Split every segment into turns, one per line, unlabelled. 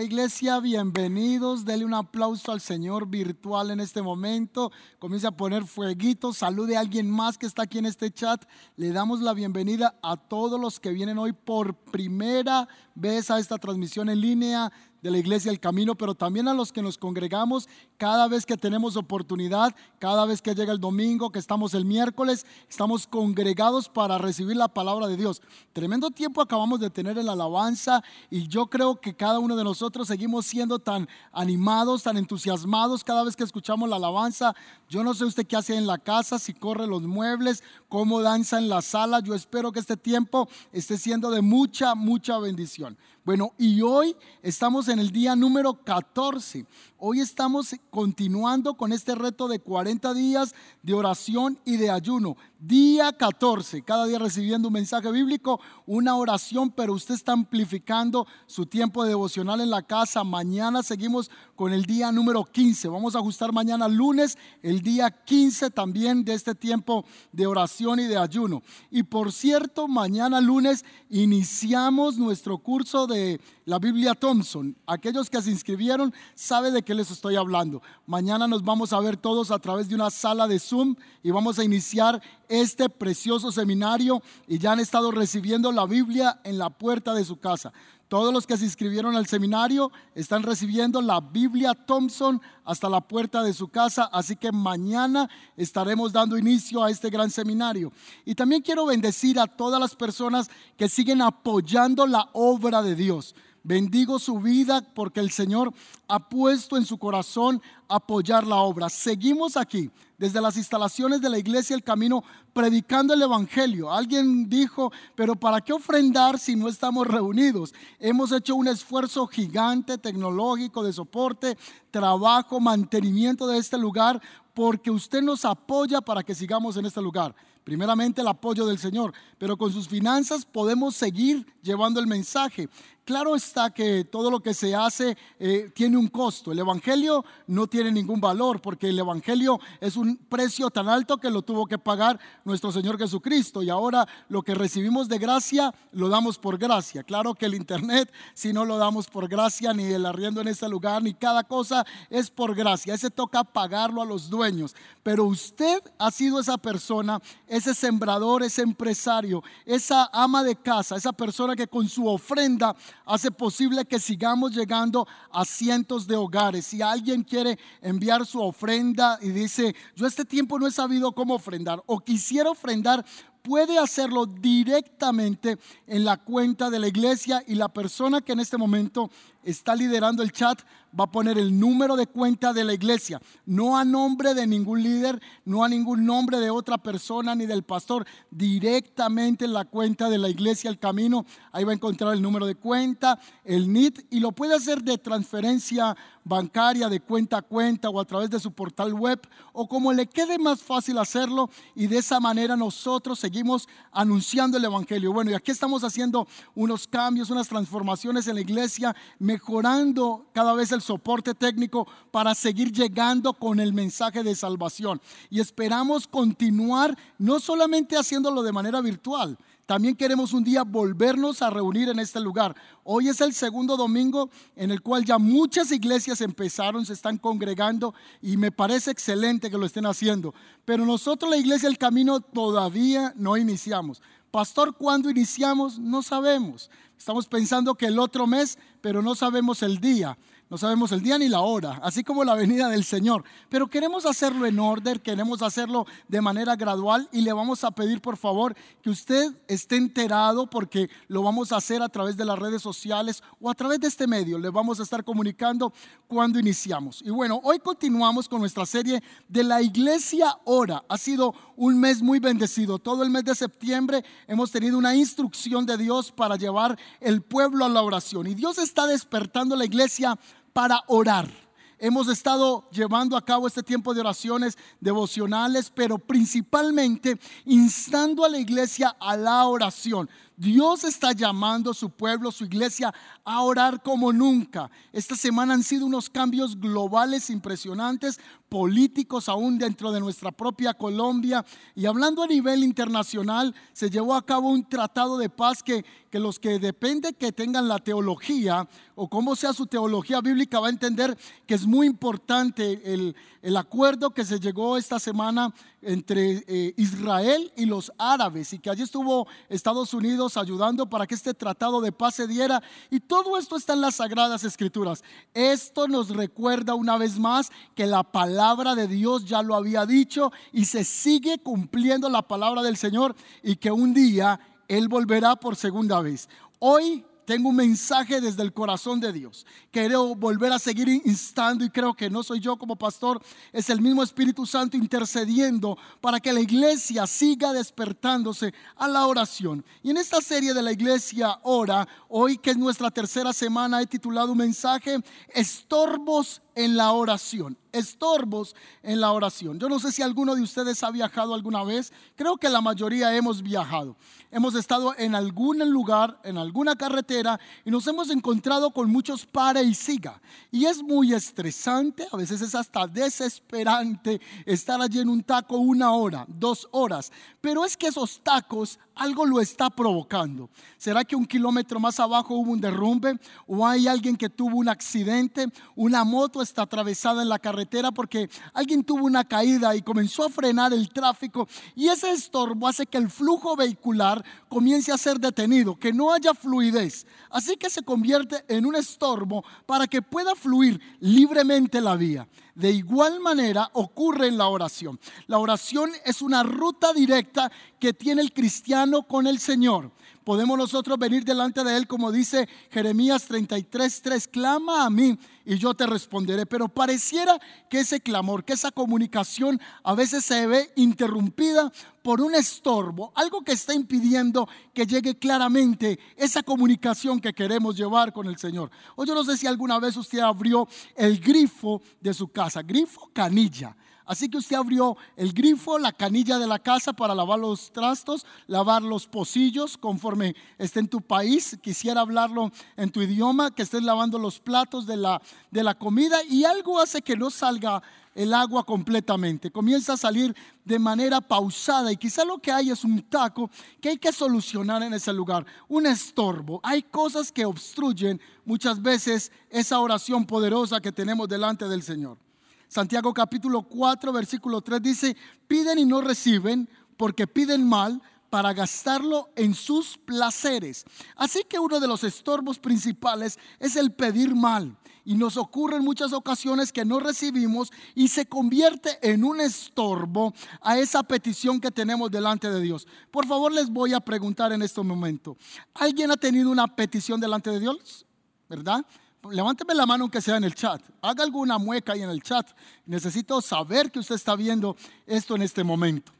Iglesia, bienvenidos. Dele un aplauso al Señor virtual en este momento. Comience a poner fueguito. Salude a alguien más que está aquí en este chat. Le damos la bienvenida a todos los que vienen hoy por primera vez a esta transmisión en línea de la iglesia El Camino, pero también a los que nos congregamos cada vez que tenemos oportunidad, cada vez que llega el domingo, que estamos el miércoles, estamos congregados para recibir la palabra de Dios. Tremendo tiempo acabamos de tener en la alabanza y yo creo que cada uno de nosotros seguimos siendo tan animados, tan entusiasmados cada vez que escuchamos la alabanza. Yo no sé usted qué hace en la casa, si corre los muebles, cómo danza en la sala. Yo espero que este tiempo esté siendo de mucha, mucha bendición. Bueno, y hoy estamos en el día número 14. Hoy estamos continuando con este reto de 40 días de oración y de ayuno. Día 14, cada día recibiendo un mensaje bíblico, una oración, pero usted está amplificando su tiempo devocional en la casa. Mañana seguimos con el día número 15. Vamos a ajustar mañana lunes, el día 15 también de este tiempo de oración y de ayuno. Y por cierto, mañana lunes iniciamos nuestro curso de la Biblia Thompson. Aquellos que se inscribieron saben de qué les estoy hablando. Mañana nos vamos a ver todos a través de una sala de Zoom y vamos a iniciar este precioso seminario y ya han estado recibiendo la Biblia en la puerta de su casa. Todos los que se inscribieron al seminario están recibiendo la Biblia Thompson hasta la puerta de su casa, así que mañana estaremos dando inicio a este gran seminario. Y también quiero bendecir a todas las personas que siguen apoyando la obra de Dios. Bendigo su vida porque el Señor ha puesto en su corazón apoyar la obra. Seguimos aquí desde las instalaciones de la iglesia El Camino predicando el Evangelio. Alguien dijo, pero ¿para qué ofrendar si no estamos reunidos? Hemos hecho un esfuerzo gigante tecnológico de soporte, trabajo, mantenimiento de este lugar porque usted nos apoya para que sigamos en este lugar. Primeramente el apoyo del Señor, pero con sus finanzas podemos seguir llevando el mensaje. Claro está que todo lo que se hace eh, tiene un costo. El Evangelio no tiene ningún valor porque el Evangelio es un precio tan alto que lo tuvo que pagar nuestro Señor Jesucristo. Y ahora lo que recibimos de gracia lo damos por gracia. Claro que el Internet, si no lo damos por gracia, ni el arriendo en este lugar, ni cada cosa es por gracia. Ese toca pagarlo a los dueños. Pero usted ha sido esa persona, ese sembrador, ese empresario, esa ama de casa, esa persona que con su ofrenda hace posible que sigamos llegando a cientos de hogares. Si alguien quiere enviar su ofrenda y dice, yo este tiempo no he sabido cómo ofrendar o quisiera ofrendar, puede hacerlo directamente en la cuenta de la iglesia y la persona que en este momento está liderando el chat va a poner el número de cuenta de la iglesia, no a nombre de ningún líder, no a ningún nombre de otra persona ni del pastor, directamente en la cuenta de la iglesia El Camino. Ahí va a encontrar el número de cuenta, el NIT y lo puede hacer de transferencia bancaria, de cuenta a cuenta o a través de su portal web o como le quede más fácil hacerlo y de esa manera nosotros seguimos anunciando el Evangelio. Bueno, y aquí estamos haciendo unos cambios, unas transformaciones en la iglesia mejorando cada vez el soporte técnico para seguir llegando con el mensaje de salvación. Y esperamos continuar no solamente haciéndolo de manera virtual, también queremos un día volvernos a reunir en este lugar. Hoy es el segundo domingo en el cual ya muchas iglesias empezaron, se están congregando y me parece excelente que lo estén haciendo. Pero nosotros la iglesia El Camino todavía no iniciamos. Pastor, ¿cuándo iniciamos? No sabemos. Estamos pensando que el otro mes, pero no sabemos el día. No sabemos el día ni la hora, así como la venida del Señor. Pero queremos hacerlo en orden, queremos hacerlo de manera gradual y le vamos a pedir por favor que usted esté enterado porque lo vamos a hacer a través de las redes sociales o a través de este medio. Le vamos a estar comunicando cuando iniciamos. Y bueno, hoy continuamos con nuestra serie de la iglesia hora. Ha sido un mes muy bendecido. Todo el mes de septiembre hemos tenido una instrucción de Dios para llevar el pueblo a la oración. Y Dios está despertando la iglesia para orar. Hemos estado llevando a cabo este tiempo de oraciones devocionales, pero principalmente instando a la iglesia a la oración. Dios está llamando a su pueblo, su iglesia, a orar como nunca. Esta semana han sido unos cambios globales impresionantes, políticos aún dentro de nuestra propia Colombia. Y hablando a nivel internacional, se llevó a cabo un tratado de paz que, que los que depende que tengan la teología o cómo sea su teología bíblica va a entender que es muy importante el, el acuerdo que se llegó esta semana entre eh, Israel y los árabes y que allí estuvo Estados Unidos ayudando para que este tratado de paz se diera. Y todo esto está en las sagradas escrituras. Esto nos recuerda una vez más que la palabra de Dios ya lo había dicho y se sigue cumpliendo la palabra del Señor y que un día Él volverá por segunda vez. Hoy tengo un mensaje desde el corazón de Dios. Quiero volver a seguir instando y creo que no soy yo como pastor, es el mismo Espíritu Santo intercediendo para que la iglesia siga despertándose a la oración. Y en esta serie de la iglesia ora, hoy que es nuestra tercera semana, he titulado un mensaje, Estorbos en la oración, estorbos en la oración. Yo no sé si alguno de ustedes ha viajado alguna vez, creo que la mayoría hemos viajado. Hemos estado en algún lugar, en alguna carretera y nos hemos encontrado con muchos pare y siga. Y es muy estresante, a veces es hasta desesperante estar allí en un taco una hora, dos horas. Pero es que esos tacos algo lo está provocando. ¿Será que un kilómetro más abajo hubo un derrumbe? ¿O hay alguien que tuvo un accidente? ¿Una moto está atravesada en la carretera porque alguien tuvo una caída y comenzó a frenar el tráfico? Y ese estorbo hace que el flujo vehicular comience a ser detenido, que no haya fluidez. Así que se convierte en un estorbo para que pueda fluir libremente la vía. De igual manera ocurre en la oración. La oración es una ruta directa que tiene el cristiano con el Señor. Podemos nosotros venir delante de Él como dice Jeremías 33:3, clama a mí y yo te responderé. Pero pareciera que ese clamor, que esa comunicación a veces se ve interrumpida por un estorbo, algo que está impidiendo que llegue claramente esa comunicación que queremos llevar con el Señor. O yo no sé si alguna vez usted abrió el grifo de su casa, grifo canilla. Así que usted abrió el grifo, la canilla de la casa para lavar los trastos, lavar los pocillos conforme esté en tu país. Quisiera hablarlo en tu idioma, que estés lavando los platos de la, de la comida y algo hace que no salga el agua completamente. Comienza a salir de manera pausada y quizá lo que hay es un taco que hay que solucionar en ese lugar, un estorbo. Hay cosas que obstruyen muchas veces esa oración poderosa que tenemos delante del Señor. Santiago capítulo 4, versículo 3 dice, piden y no reciben porque piden mal para gastarlo en sus placeres. Así que uno de los estorbos principales es el pedir mal. Y nos ocurre en muchas ocasiones que no recibimos y se convierte en un estorbo a esa petición que tenemos delante de Dios. Por favor, les voy a preguntar en este momento, ¿alguien ha tenido una petición delante de Dios? ¿Verdad? Levánteme la mano aunque sea en el chat. Haga alguna mueca ahí en el chat. Necesito saber que usted está viendo esto en este momento.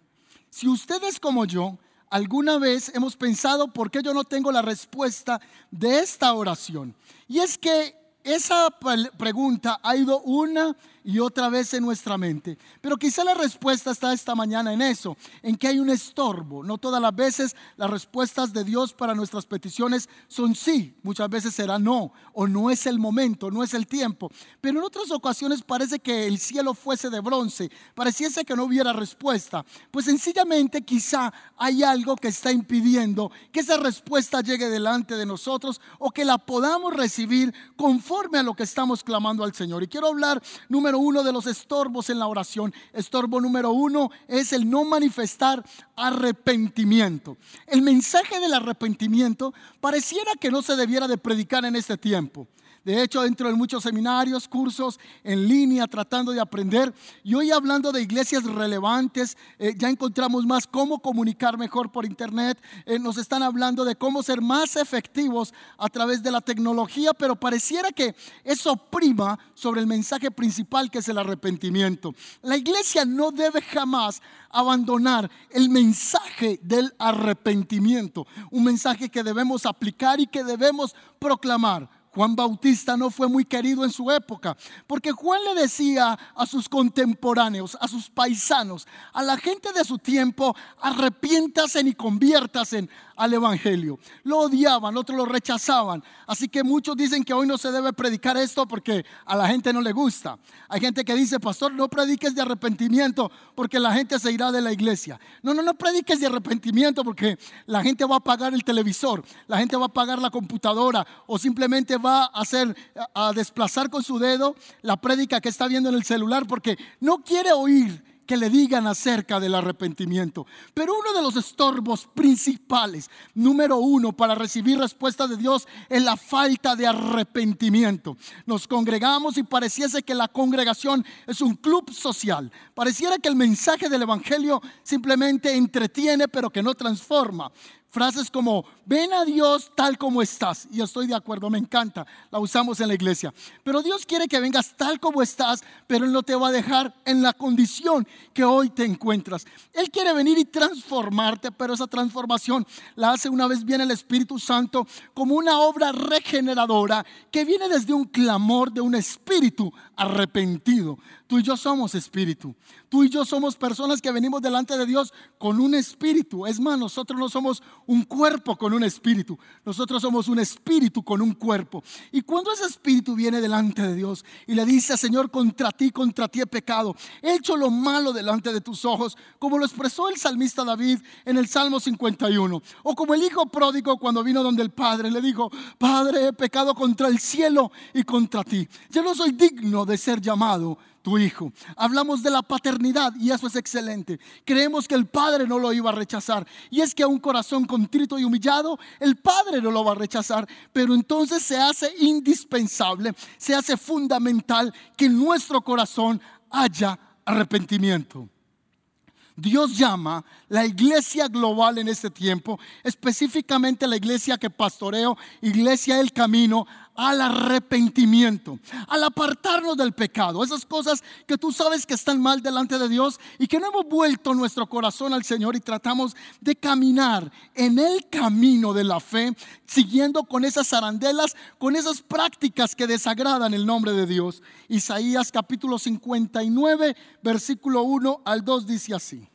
Si usted es como yo, alguna vez hemos pensado por qué yo no tengo la respuesta de esta oración. Y es que esa pregunta ha ido una y otra vez en nuestra mente. Pero quizá la respuesta está esta mañana en eso, en que hay un estorbo. No todas las veces las respuestas de Dios para nuestras peticiones son sí, muchas veces será no, o no es el momento, no es el tiempo. Pero en otras ocasiones parece que el cielo fuese de bronce, pareciese que no hubiera respuesta. Pues sencillamente quizá hay algo que está impidiendo que esa respuesta llegue delante de nosotros o que la podamos recibir conforme a lo que estamos clamando al Señor. Y quiero hablar número uno de los estorbos en la oración. Estorbo número uno es el no manifestar arrepentimiento. El mensaje del arrepentimiento pareciera que no se debiera de predicar en este tiempo. De hecho, dentro de muchos seminarios, cursos en línea, tratando de aprender. Y hoy hablando de iglesias relevantes, eh, ya encontramos más cómo comunicar mejor por internet. Eh, nos están hablando de cómo ser más efectivos a través de la tecnología, pero pareciera que eso prima sobre el mensaje principal que es el arrepentimiento. La iglesia no debe jamás abandonar el mensaje del arrepentimiento, un mensaje que debemos aplicar y que debemos proclamar. Juan Bautista no fue muy querido en su época, porque Juan le decía a sus contemporáneos, a sus paisanos, a la gente de su tiempo, arrepiéntasen y conviértasen al Evangelio. Lo odiaban, otros lo rechazaban. Así que muchos dicen que hoy no se debe predicar esto porque a la gente no le gusta. Hay gente que dice, pastor, no prediques de arrepentimiento porque la gente se irá de la iglesia. No, no, no prediques de arrepentimiento porque la gente va a pagar el televisor, la gente va a pagar la computadora o simplemente va a hacer, a desplazar con su dedo la prédica que está viendo en el celular porque no quiere oír que le digan acerca del arrepentimiento. Pero uno de los estorbos principales, número uno, para recibir respuesta de Dios es la falta de arrepentimiento. Nos congregamos y pareciese que la congregación es un club social. Pareciera que el mensaje del Evangelio simplemente entretiene, pero que no transforma. Frases como, ven a Dios tal como estás. Y estoy de acuerdo, me encanta. La usamos en la iglesia. Pero Dios quiere que vengas tal como estás, pero Él no te va a dejar en la condición que hoy te encuentras. Él quiere venir y transformarte, pero esa transformación la hace una vez bien el Espíritu Santo como una obra regeneradora que viene desde un clamor de un espíritu arrepentido. Tú y yo somos espíritu. Tú y yo somos personas que venimos delante de Dios con un espíritu. Es más, nosotros no somos un cuerpo con un espíritu. Nosotros somos un espíritu con un cuerpo. Y cuando ese espíritu viene delante de Dios y le dice, Señor, contra ti, contra ti he pecado, he hecho lo malo delante de tus ojos, como lo expresó el salmista David en el Salmo 51. O como el hijo pródigo cuando vino donde el Padre le dijo, Padre, he pecado contra el cielo y contra ti. Yo no soy digno de ser llamado tu hijo. Hablamos de la paternidad y eso es excelente. Creemos que el Padre no lo iba a rechazar. Y es que a un corazón contrito y humillado, el Padre no lo va a rechazar. Pero entonces se hace indispensable, se hace fundamental que en nuestro corazón haya arrepentimiento. Dios llama la iglesia global en este tiempo, específicamente la iglesia que pastoreo, iglesia del camino, al arrepentimiento, al apartarnos del pecado, esas cosas que tú sabes que están mal delante de Dios y que no hemos vuelto nuestro corazón al Señor y tratamos de caminar en el camino de la fe, siguiendo con esas arandelas, con esas prácticas que desagradan el nombre de Dios. Isaías capítulo 59, versículo 1 al 2 dice así.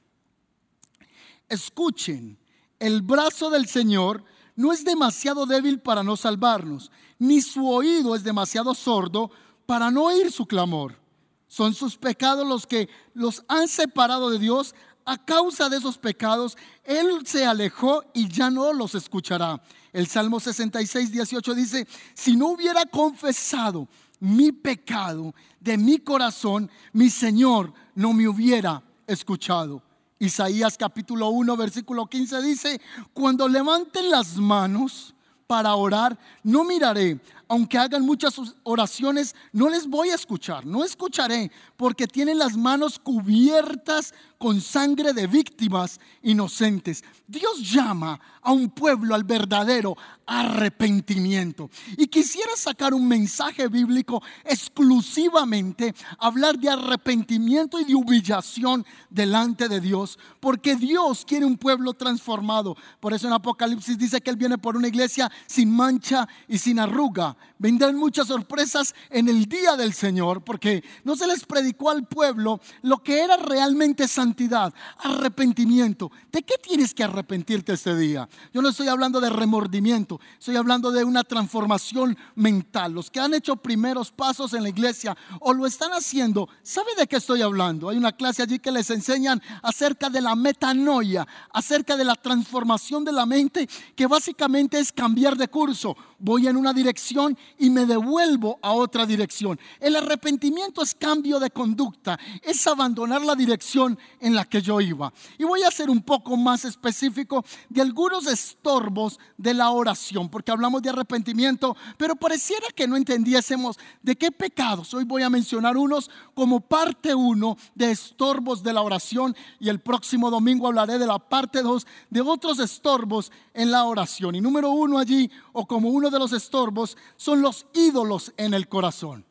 Escuchen, el brazo del Señor no es demasiado débil para no salvarnos ni su oído es demasiado sordo para no oír su clamor. Son sus pecados los que los han separado de Dios. A causa de esos pecados, Él se alejó y ya no los escuchará. El Salmo 66, 18 dice, si no hubiera confesado mi pecado de mi corazón, mi Señor no me hubiera escuchado. Isaías capítulo 1, versículo 15 dice, cuando levanten las manos, para orar, no miraré. Aunque hagan muchas oraciones, no les voy a escuchar, no escucharé, porque tienen las manos cubiertas con sangre de víctimas inocentes. Dios llama a un pueblo al verdadero arrepentimiento. Y quisiera sacar un mensaje bíblico exclusivamente, hablar de arrepentimiento y de humillación delante de Dios, porque Dios quiere un pueblo transformado. Por eso en Apocalipsis dice que Él viene por una iglesia sin mancha y sin arruga. Vendrán muchas sorpresas en el día del Señor, porque no se les predicó al pueblo lo que era realmente santidad, arrepentimiento. ¿De qué tienes que arrepentirte este día? Yo no estoy hablando de remordimiento, estoy hablando de una transformación mental. Los que han hecho primeros pasos en la iglesia o lo están haciendo, ¿sabe de qué estoy hablando? Hay una clase allí que les enseñan acerca de la metanoia, acerca de la transformación de la mente, que básicamente es cambiar de curso. Voy en una dirección y me devuelvo a otra dirección. El arrepentimiento es cambio de conducta, es abandonar la dirección en la que yo iba. Y voy a ser un poco más específico de algunos estorbos de la oración, porque hablamos de arrepentimiento, pero pareciera que no entendiésemos de qué pecados. Hoy voy a mencionar unos como parte uno de estorbos de la oración y el próximo domingo hablaré de la parte dos de otros estorbos en la oración. Y número uno allí, o como uno de los estorbos, son los ídolos en el corazón.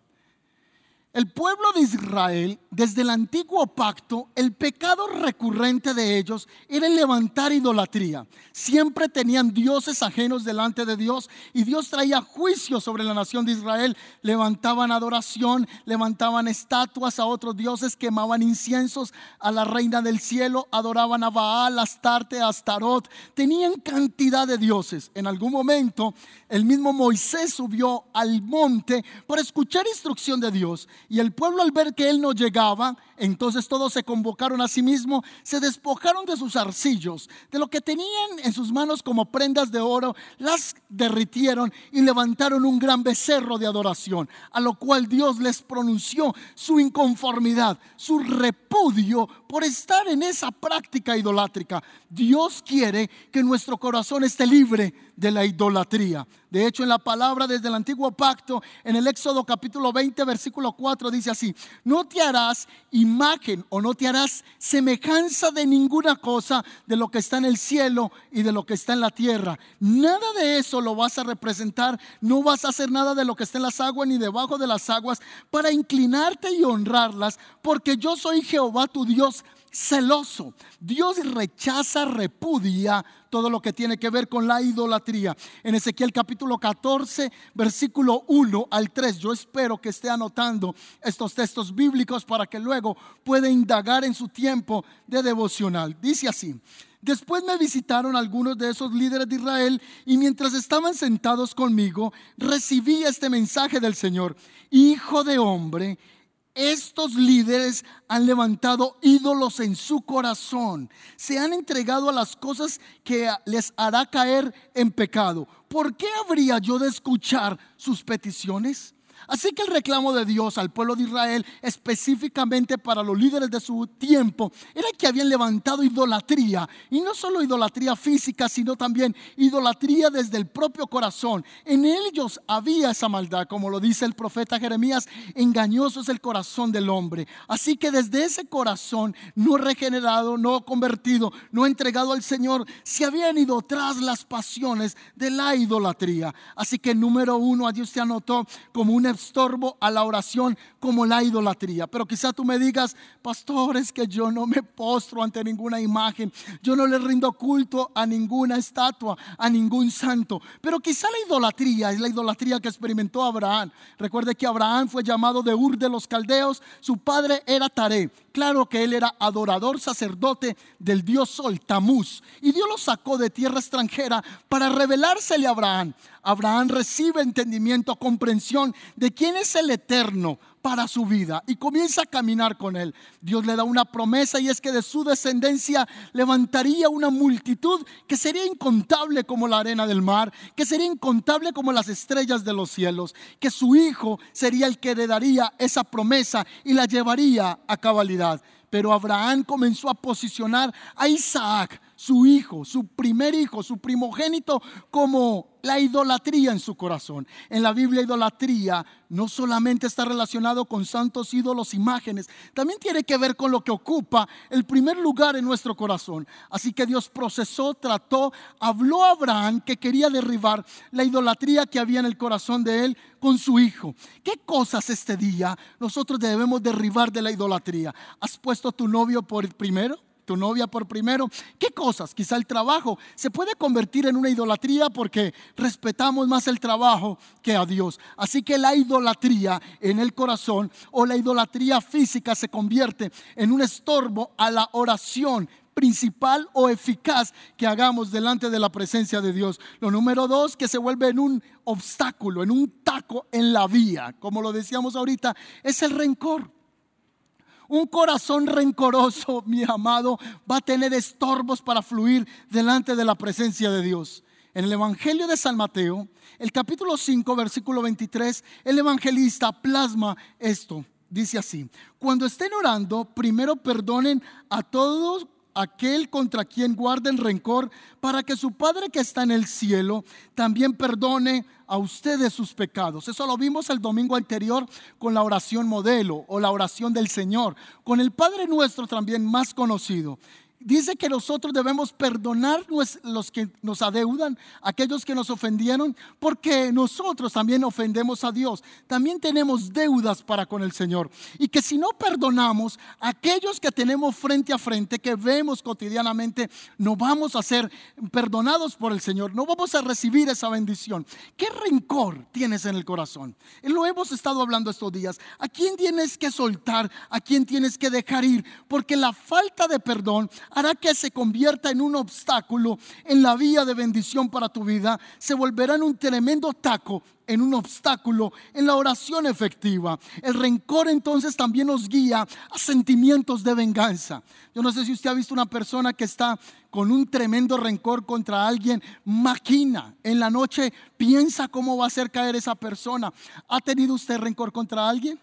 El pueblo de Israel, desde el antiguo pacto, el pecado recurrente de ellos era levantar idolatría. Siempre tenían dioses ajenos delante de Dios y Dios traía juicio sobre la nación de Israel. Levantaban adoración, levantaban estatuas a otros dioses, quemaban inciensos a la reina del cielo, adoraban a Baal, Astarte, Astarot. Tenían cantidad de dioses. En algún momento, el mismo Moisés subió al monte para escuchar instrucción de Dios y el pueblo al ver que él no llegaba, entonces todos se convocaron a sí mismo, se despojaron de sus arcillos, de lo que tenían en sus manos como prendas de oro, las derritieron y levantaron un gran becerro de adoración, a lo cual Dios les pronunció su inconformidad, su repudio por estar en esa práctica idolátrica. Dios quiere que nuestro corazón esté libre de la idolatría. De hecho, en la palabra desde el antiguo pacto, en el Éxodo capítulo 20, versículo 4, dice así, no te harás imagen o no te harás semejanza de ninguna cosa de lo que está en el cielo y de lo que está en la tierra. Nada de eso lo vas a representar, no vas a hacer nada de lo que está en las aguas ni debajo de las aguas para inclinarte y honrarlas, porque yo soy Jehová tu Dios celoso. Dios rechaza, repudia todo lo que tiene que ver con la idolatría. En Ezequiel capítulo 14, versículo 1 al 3, yo espero que esté anotando estos textos bíblicos para que luego pueda indagar en su tiempo de devocional. Dice así. Después me visitaron algunos de esos líderes de Israel y mientras estaban sentados conmigo recibí este mensaje del Señor. Hijo de hombre, estos líderes han levantado ídolos en su corazón, se han entregado a las cosas que les hará caer en pecado. ¿Por qué habría yo de escuchar sus peticiones? Así que el reclamo de Dios al pueblo de Israel, específicamente para los líderes de su tiempo, era que habían levantado idolatría. Y no solo idolatría física, sino también idolatría desde el propio corazón. En ellos había esa maldad, como lo dice el profeta Jeremías, engañoso es el corazón del hombre. Así que desde ese corazón no regenerado, no convertido, no entregado al Señor, se habían ido tras las pasiones de la idolatría. Así que número uno, a Dios te anotó como una estorbo a la oración como la idolatría. Pero quizá tú me digas, pastor, es que yo no me postro ante ninguna imagen, yo no le rindo culto a ninguna estatua, a ningún santo. Pero quizá la idolatría es la idolatría que experimentó Abraham. Recuerde que Abraham fue llamado de Ur de los Caldeos, su padre era Taré. Claro que él era adorador sacerdote del dios Sol, Tamuz. Y Dios lo sacó de tierra extranjera para revelársele a Abraham. Abraham recibe entendimiento, comprensión de quién es el eterno para su vida y comienza a caminar con él. Dios le da una promesa y es que de su descendencia levantaría una multitud que sería incontable como la arena del mar, que sería incontable como las estrellas de los cielos, que su hijo sería el que heredaría esa promesa y la llevaría a cabalidad. Pero Abraham comenzó a posicionar a Isaac, su hijo, su primer hijo, su primogénito, como la idolatría en su corazón. En la Biblia idolatría no solamente está relacionado con santos ídolos, imágenes, también tiene que ver con lo que ocupa el primer lugar en nuestro corazón. Así que Dios procesó, trató, habló a Abraham que quería derribar la idolatría que había en el corazón de él con su hijo. ¿Qué cosas este día nosotros debemos derribar de la idolatría? ¿Has puesto tu novio por el primero? Tu novia por primero. ¿Qué cosas? Quizá el trabajo se puede convertir en una idolatría porque respetamos más el trabajo que a Dios. Así que la idolatría en el corazón o la idolatría física se convierte en un estorbo a la oración principal o eficaz que hagamos delante de la presencia de Dios. Lo número dos, que se vuelve en un obstáculo, en un taco en la vía, como lo decíamos ahorita, es el rencor. Un corazón rencoroso, mi amado, va a tener estorbos para fluir delante de la presencia de Dios. En el Evangelio de San Mateo, el capítulo 5, versículo 23, el evangelista plasma esto. Dice así, cuando estén orando, primero perdonen a todos aquel contra quien guarden rencor, para que su Padre que está en el cielo también perdone a ustedes sus pecados. Eso lo vimos el domingo anterior con la oración modelo o la oración del Señor, con el Padre nuestro también más conocido. Dice que nosotros debemos perdonar los que nos adeudan, aquellos que nos ofendieron, porque nosotros también ofendemos a Dios. También tenemos deudas para con el Señor. Y que si no perdonamos, aquellos que tenemos frente a frente, que vemos cotidianamente, no vamos a ser perdonados por el Señor, no vamos a recibir esa bendición. ¿Qué rencor tienes en el corazón? Lo hemos estado hablando estos días. ¿A quién tienes que soltar? ¿A quién tienes que dejar ir? Porque la falta de perdón hará que se convierta en un obstáculo en la vía de bendición para tu vida, se volverá en un tremendo taco en un obstáculo en la oración efectiva. El rencor entonces también nos guía a sentimientos de venganza. Yo no sé si usted ha visto una persona que está con un tremendo rencor contra alguien, maquina en la noche, piensa cómo va a hacer caer esa persona. ¿Ha tenido usted rencor contra alguien?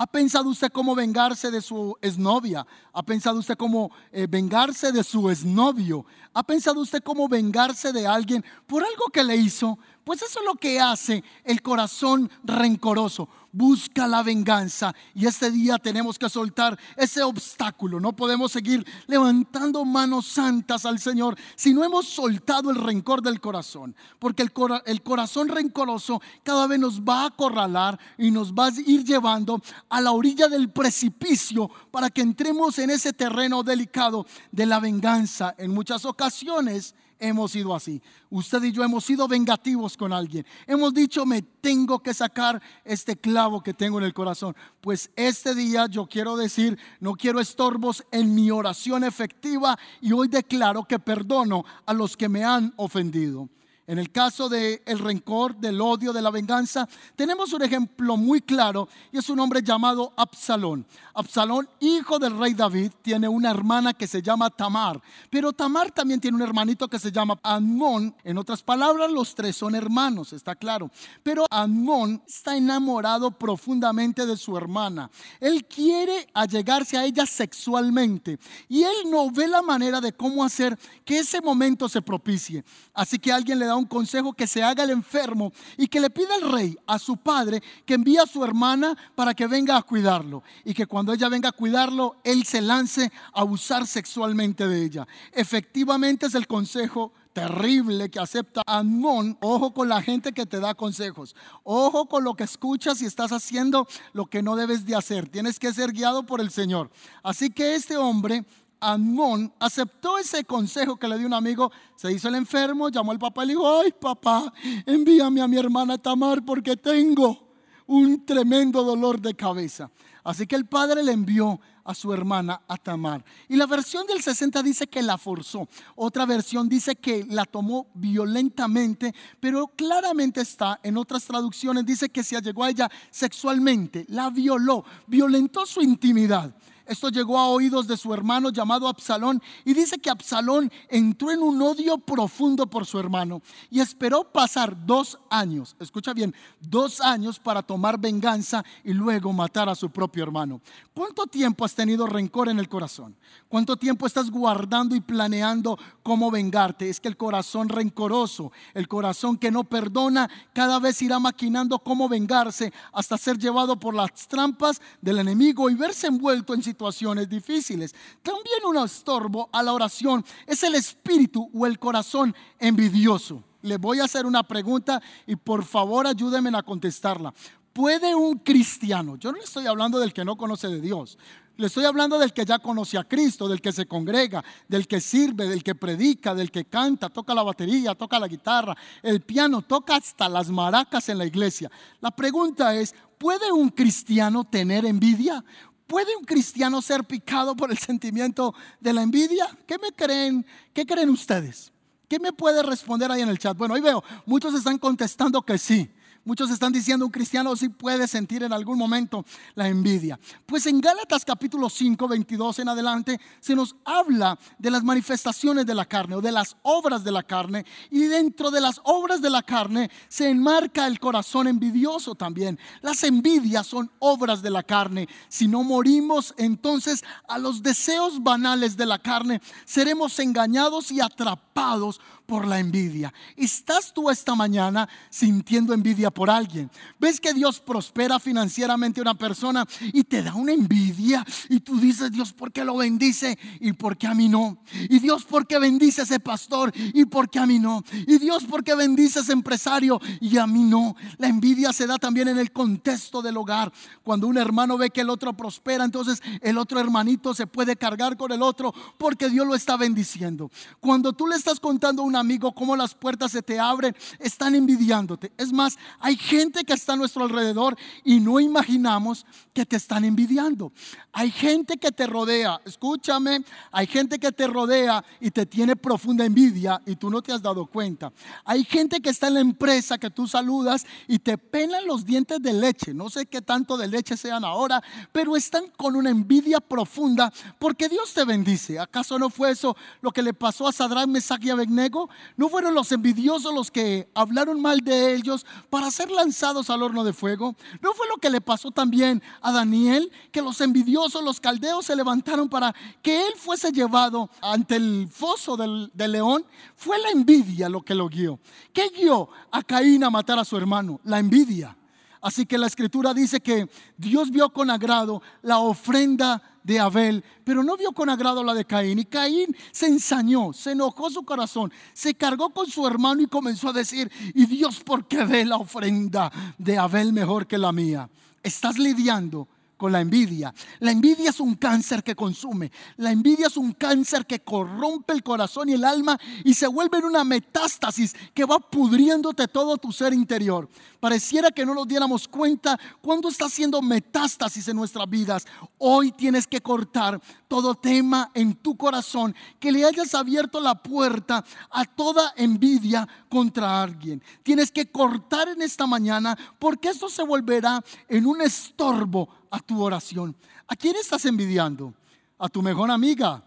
¿Ha pensado usted cómo vengarse de su exnovia? ¿Ha pensado usted cómo eh, vengarse de su exnovio? ¿Ha pensado usted cómo vengarse de alguien por algo que le hizo? Pues eso es lo que hace el corazón rencoroso. Busca la venganza. Y este día tenemos que soltar ese obstáculo. No podemos seguir levantando manos santas al Señor si no hemos soltado el rencor del corazón. Porque el, el corazón rencoroso cada vez nos va a acorralar y nos va a ir llevando a la orilla del precipicio para que entremos en ese terreno delicado de la venganza. En muchas ocasiones hemos sido así. Usted y yo hemos sido vengativos con alguien. Hemos dicho, me tengo que sacar este clavo que tengo en el corazón. Pues este día yo quiero decir, no quiero estorbos en mi oración efectiva y hoy declaro que perdono a los que me han ofendido. En el caso del el rencor, del odio, de la venganza, tenemos un ejemplo muy claro y es un hombre llamado Absalón. Absalón, hijo del rey David, tiene una hermana que se llama Tamar, pero Tamar también tiene un hermanito que se llama Amón. En otras palabras, los tres son hermanos, está claro. Pero Amón está enamorado profundamente de su hermana. Él quiere allegarse a ella sexualmente y él no ve la manera de cómo hacer que ese momento se propicie. Así que alguien le da un consejo que se haga el enfermo y que le pida al rey, a su padre, que envíe a su hermana para que venga a cuidarlo y que cuando ella venga a cuidarlo, él se lance a abusar sexualmente de ella. Efectivamente es el consejo terrible que acepta Amón. Ojo con la gente que te da consejos. Ojo con lo que escuchas y estás haciendo lo que no debes de hacer. Tienes que ser guiado por el Señor. Así que este hombre Amón aceptó ese consejo que le dio un amigo, se hizo el enfermo, llamó al papá y le dijo, ay papá, envíame a mi hermana Tamar porque tengo un tremendo dolor de cabeza. Así que el padre le envió a su hermana a Tamar. Y la versión del 60 dice que la forzó. Otra versión dice que la tomó violentamente, pero claramente está en otras traducciones, dice que se allegó a ella sexualmente, la violó, violentó su intimidad. Esto llegó a oídos de su hermano llamado Absalón y dice que Absalón entró en un odio profundo por su hermano y esperó pasar dos años, escucha bien, dos años para tomar venganza y luego matar a su propio hermano. ¿Cuánto tiempo has tenido rencor en el corazón? ¿Cuánto tiempo estás guardando y planeando cómo vengarte? Es que el corazón rencoroso, el corazón que no perdona, cada vez irá maquinando cómo vengarse hasta ser llevado por las trampas del enemigo y verse envuelto en situaciones situaciones difíciles. También un estorbo a la oración es el espíritu o el corazón envidioso. Le voy a hacer una pregunta y por favor ayúdenme a contestarla. ¿Puede un cristiano, yo no le estoy hablando del que no conoce de Dios, le estoy hablando del que ya conoce a Cristo, del que se congrega, del que sirve, del que predica, del que canta, toca la batería, toca la guitarra, el piano, toca hasta las maracas en la iglesia. La pregunta es, ¿puede un cristiano tener envidia? ¿Puede un cristiano ser picado por el sentimiento de la envidia? ¿Qué me creen? ¿Qué creen ustedes? ¿Qué me puede responder ahí en el chat? Bueno, hoy veo, muchos están contestando que sí. Muchos están diciendo un cristiano sí puede sentir en algún momento la envidia. Pues en Gálatas capítulo 5, 22 en adelante se nos habla de las manifestaciones de la carne o de las obras de la carne y dentro de las obras de la carne se enmarca el corazón envidioso también. Las envidias son obras de la carne. Si no morimos entonces a los deseos banales de la carne, seremos engañados y atrapados por la envidia. ¿Estás tú esta mañana sintiendo envidia por alguien? ¿Ves que Dios prospera financieramente a una persona y te da una envidia? Y tú dices, Dios, ¿por qué lo bendice? ¿Y por qué a mí no? Y Dios, ¿por qué bendice a ese pastor? ¿Y por qué a mí no? Y Dios, ¿por qué bendice a ese empresario? Y a mí no. La envidia se da también en el contexto del hogar. Cuando un hermano ve que el otro prospera, entonces el otro hermanito se puede cargar con el otro porque Dios lo está bendiciendo. Cuando tú le estás contando a un amigo cómo las puertas se te abren, están envidiándote. Es más, hay gente que está a nuestro alrededor y no imaginamos que te están envidiando. Hay gente que te rodea, escúchame, hay gente que te rodea y te tiene profunda envidia y tú no te has dado cuenta. Hay gente que está en la empresa que tú saludas y te pelan los dientes de leche. No sé qué tanto de leche sean ahora, pero están con una envidia profunda porque Dios te bendice. ¿Acaso no fue eso lo que le pasó a Sadrach, Mesach y Abednego? ¿No fueron los envidiosos los que hablaron mal de ellos para ser lanzados al horno de fuego? ¿No fue lo que le pasó también a Daniel? Que los envidiosos, los caldeos se levantaron para que él fuese llevado ante el foso del, del león. Fue la envidia lo que lo guió. ¿Qué guió a Caín a matar a su hermano? La envidia. Así que la escritura dice que Dios vio con agrado la ofrenda de Abel, pero no vio con agrado la de Caín. Y Caín se ensañó, se enojó su corazón, se cargó con su hermano y comenzó a decir, ¿y Dios por qué ve la ofrenda de Abel mejor que la mía? Estás lidiando con la envidia. La envidia es un cáncer que consume. La envidia es un cáncer que corrompe el corazón y el alma y se vuelve en una metástasis que va pudriéndote todo tu ser interior. Pareciera que no nos diéramos cuenta cuando está haciendo metástasis en nuestras vidas. Hoy tienes que cortar todo tema en tu corazón, que le hayas abierto la puerta a toda envidia contra alguien. Tienes que cortar en esta mañana porque esto se volverá en un estorbo a tu oración. ¿A quién estás envidiando? A tu mejor amiga.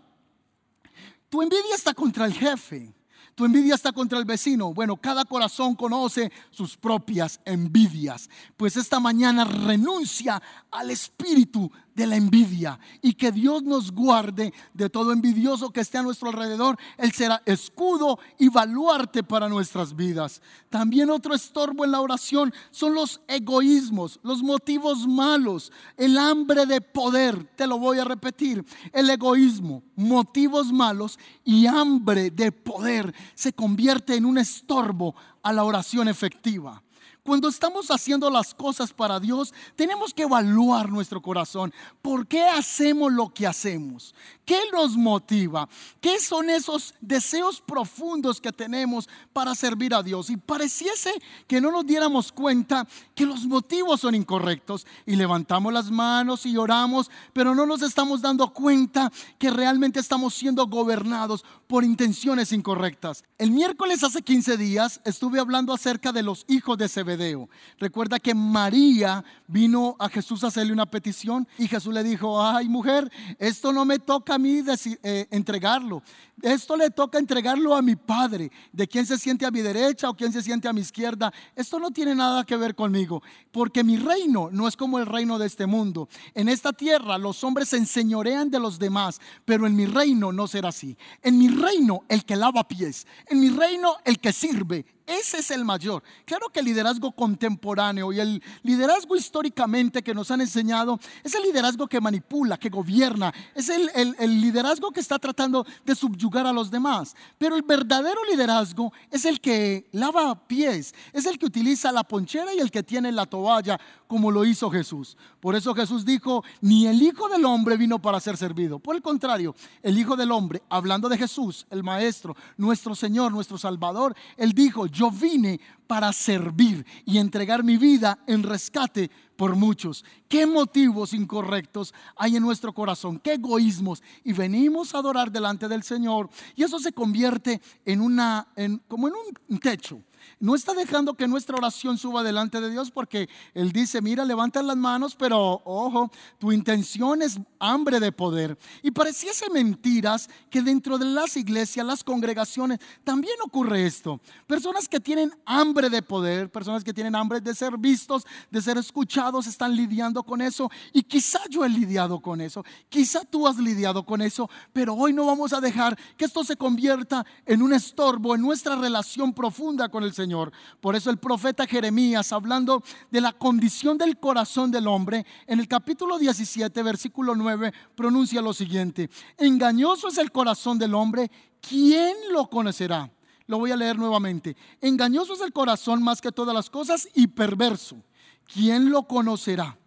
Tu envidia está contra el jefe. Tu envidia está contra el vecino. Bueno, cada corazón conoce sus propias envidias. Pues esta mañana renuncia al espíritu de la envidia y que Dios nos guarde de todo envidioso que esté a nuestro alrededor. Él será escudo y baluarte para nuestras vidas. También otro estorbo en la oración son los egoísmos, los motivos malos, el hambre de poder. Te lo voy a repetir. El egoísmo, motivos malos y hambre de poder se convierte en un estorbo a la oración efectiva. Cuando estamos haciendo las cosas para Dios, tenemos que evaluar nuestro corazón. ¿Por qué hacemos lo que hacemos? ¿Qué nos motiva? ¿Qué son esos deseos profundos que tenemos para servir a Dios? Y pareciese que no nos diéramos cuenta que los motivos son incorrectos y levantamos las manos y oramos, pero no nos estamos dando cuenta que realmente estamos siendo gobernados por intenciones incorrectas. El miércoles hace 15 días estuve hablando acerca de los hijos de Recuerda que María vino a Jesús a hacerle una petición y Jesús le dijo, ay mujer, esto no me toca a mí eh, entregarlo. Esto le toca entregarlo a mi Padre. De quién se siente a mi derecha o quién se siente a mi izquierda. Esto no tiene nada que ver conmigo. Porque mi reino no es como el reino de este mundo. En esta tierra los hombres se enseñorean de los demás. Pero en mi reino no será así. En mi reino el que lava pies. En mi reino el que sirve. Ese es el mayor. Claro que el liderazgo contemporáneo y el liderazgo históricamente que nos han enseñado es el liderazgo que manipula, que gobierna, es el, el liderazgo que está tratando de subyugar a los demás. Pero el verdadero liderazgo es el que lava pies, es el que utiliza la ponchera y el que tiene la toalla, como lo hizo Jesús. Por eso Jesús dijo, ni el Hijo del Hombre vino para ser servido. Por el contrario, el Hijo del Hombre, hablando de Jesús, el Maestro, nuestro Señor, nuestro Salvador, Él dijo, vine para servir y entregar mi vida en rescate por muchos. ¿Qué motivos incorrectos hay en nuestro corazón? ¿Qué egoísmos? Y venimos a adorar delante del Señor y eso se convierte en una, en, como en un techo No está dejando que nuestra oración suba delante de Dios porque Él dice, mira, levanta las manos, pero ojo, tu intención es hambre de poder. Y pareciese mentiras que dentro de las iglesias, las congregaciones, también ocurre esto. Personas que tienen hambre de poder, personas que tienen hambre de ser vistos, de ser escuchados, están lidiando con eso. Y quizá yo he lidiado con eso, quizá tú has lidiado con eso, pero hoy no vamos a dejar que esto se convierta en un estorbo en nuestra relación profunda con el Señor. Por eso el profeta Jeremías, hablando de la condición del corazón del hombre, en el capítulo 17, versículo 9, pronuncia lo siguiente, engañoso es el corazón del hombre, ¿quién lo conocerá? Lo voy a leer nuevamente. Engañoso es el corazón más que todas las cosas y perverso. ¿Quién lo conocerá?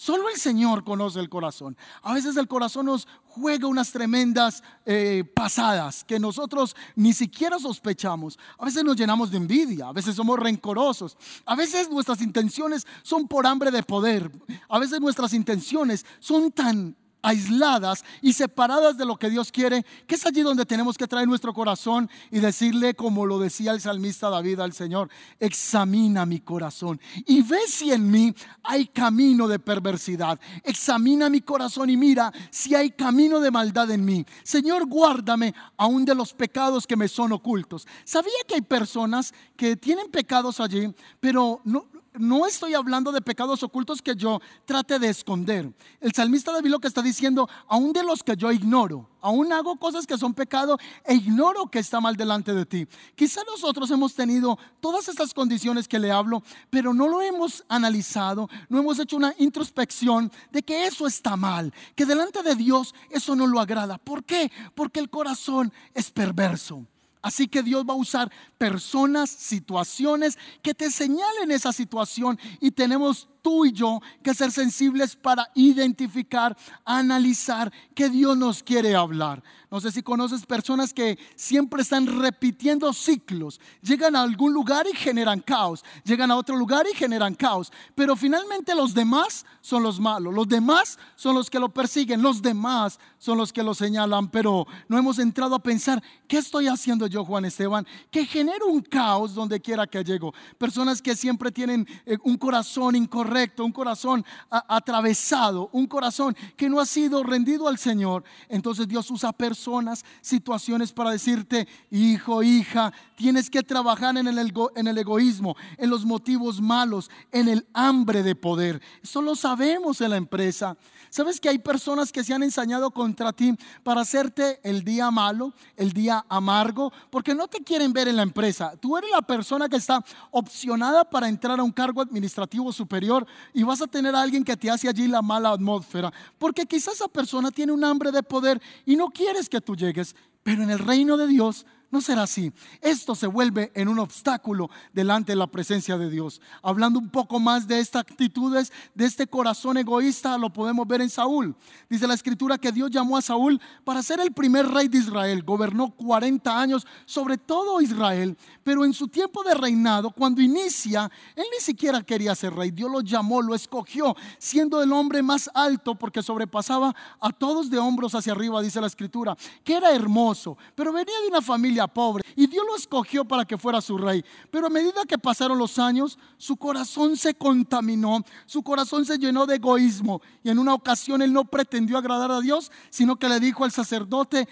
Solo el Señor conoce el corazón. A veces el corazón nos juega unas tremendas eh, pasadas que nosotros ni siquiera sospechamos. A veces nos llenamos de envidia, a veces somos rencorosos, a veces nuestras intenciones son por hambre de poder, a veces nuestras intenciones son tan aisladas y separadas de lo que Dios quiere, que es allí donde tenemos que traer nuestro corazón y decirle, como lo decía el salmista David al Señor, examina mi corazón y ve si en mí hay camino de perversidad. Examina mi corazón y mira si hay camino de maldad en mí. Señor, guárdame aún de los pecados que me son ocultos. ¿Sabía que hay personas que tienen pecados allí, pero no, no estoy hablando de pecados ocultos que yo trate de esconder. El salmista David lo que está diciendo, aún de los que yo ignoro, aún hago cosas que son pecado e ignoro que está mal delante de ti. Quizá nosotros hemos tenido todas estas condiciones que le hablo, pero no lo hemos analizado, no hemos hecho una introspección de que eso está mal, que delante de Dios eso no lo agrada. ¿Por qué? Porque el corazón es perverso. Así que Dios va a usar personas, situaciones que te señalen esa situación y tenemos tú y yo que ser sensibles para identificar, analizar que Dios nos quiere hablar. No sé si conoces personas que siempre están repitiendo ciclos. Llegan a algún lugar y generan caos. Llegan a otro lugar y generan caos. Pero finalmente los demás son los malos. Los demás son los que lo persiguen. Los demás son los que lo señalan. Pero no hemos entrado a pensar, ¿qué estoy haciendo yo, Juan Esteban? Que genero un caos donde quiera que llego. Personas que siempre tienen eh, un corazón incorrecto, un corazón atravesado, un corazón que no ha sido rendido al Señor. Entonces Dios usa personas situaciones para decirte, hijo, hija, tienes que trabajar en el, en el egoísmo, en los motivos malos, en el hambre de poder. Eso lo sabemos en la empresa. ¿Sabes que hay personas que se han ensañado contra ti para hacerte el día malo, el día amargo? Porque no te quieren ver en la empresa. Tú eres la persona que está opcionada para entrar a un cargo administrativo superior y vas a tener a alguien que te hace allí la mala atmósfera. Porque quizás esa persona tiene un hambre de poder y no quieres que tú llegues. Pero en el reino de Dios no será así. Esto se vuelve en un obstáculo delante de la presencia de Dios. Hablando un poco más de estas actitudes, de este corazón egoísta, lo podemos ver en Saúl. Dice la escritura que Dios llamó a Saúl para ser el primer rey de Israel. Gobernó 40 años sobre todo Israel, pero en su tiempo de reinado, cuando inicia, él ni siquiera quería ser rey. Dios lo llamó, lo escogió, siendo el hombre más alto porque sobrepasaba a todos de hombros hacia arriba, dice la escritura, que era hermoso, pero venía de una familia pobre. Y Dios lo escogió para que fuera su rey. Pero a medida que pasaron los años, su corazón se contaminó, su corazón se llenó de egoísmo. Y en una ocasión él no pretendió agradar a Dios, sino que le dijo al sacerdote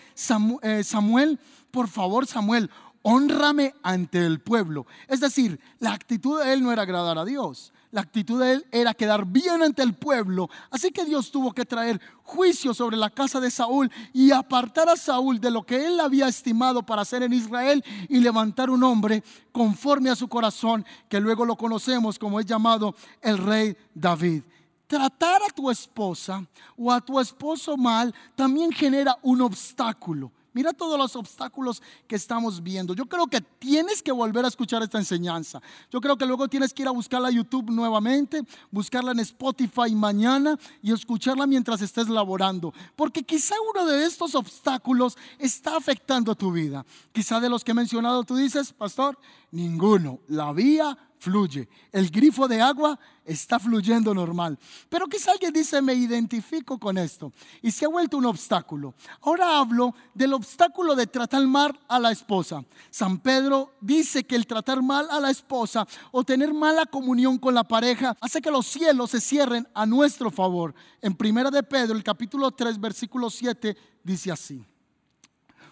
eh, Samuel, por favor Samuel, honrame ante el pueblo. Es decir, la actitud de él no era agradar a Dios. La actitud de él era quedar bien ante el pueblo. Así que Dios tuvo que traer juicio sobre la casa de Saúl y apartar a Saúl de lo que él había estimado para hacer en Israel y levantar un hombre conforme a su corazón, que luego lo conocemos como es llamado el rey David. Tratar a tu esposa o a tu esposo mal también genera un obstáculo. Mira todos los obstáculos que estamos viendo. Yo creo que tienes que volver a escuchar esta enseñanza. Yo creo que luego tienes que ir a buscarla a YouTube nuevamente, buscarla en Spotify mañana y escucharla mientras estés laborando. Porque quizá uno de estos obstáculos está afectando tu vida. Quizá de los que he mencionado tú dices, pastor, ninguno. La vía fluye. El grifo de agua está fluyendo normal. Pero quizá alguien dice, me identifico con esto. Y se ha vuelto un obstáculo. Ahora hablo del obstáculo de tratar mal a la esposa. San Pedro dice que el tratar mal a la esposa o tener mala comunión con la pareja hace que los cielos se cierren a nuestro favor. En Primera de Pedro, el capítulo 3, versículo 7, dice así.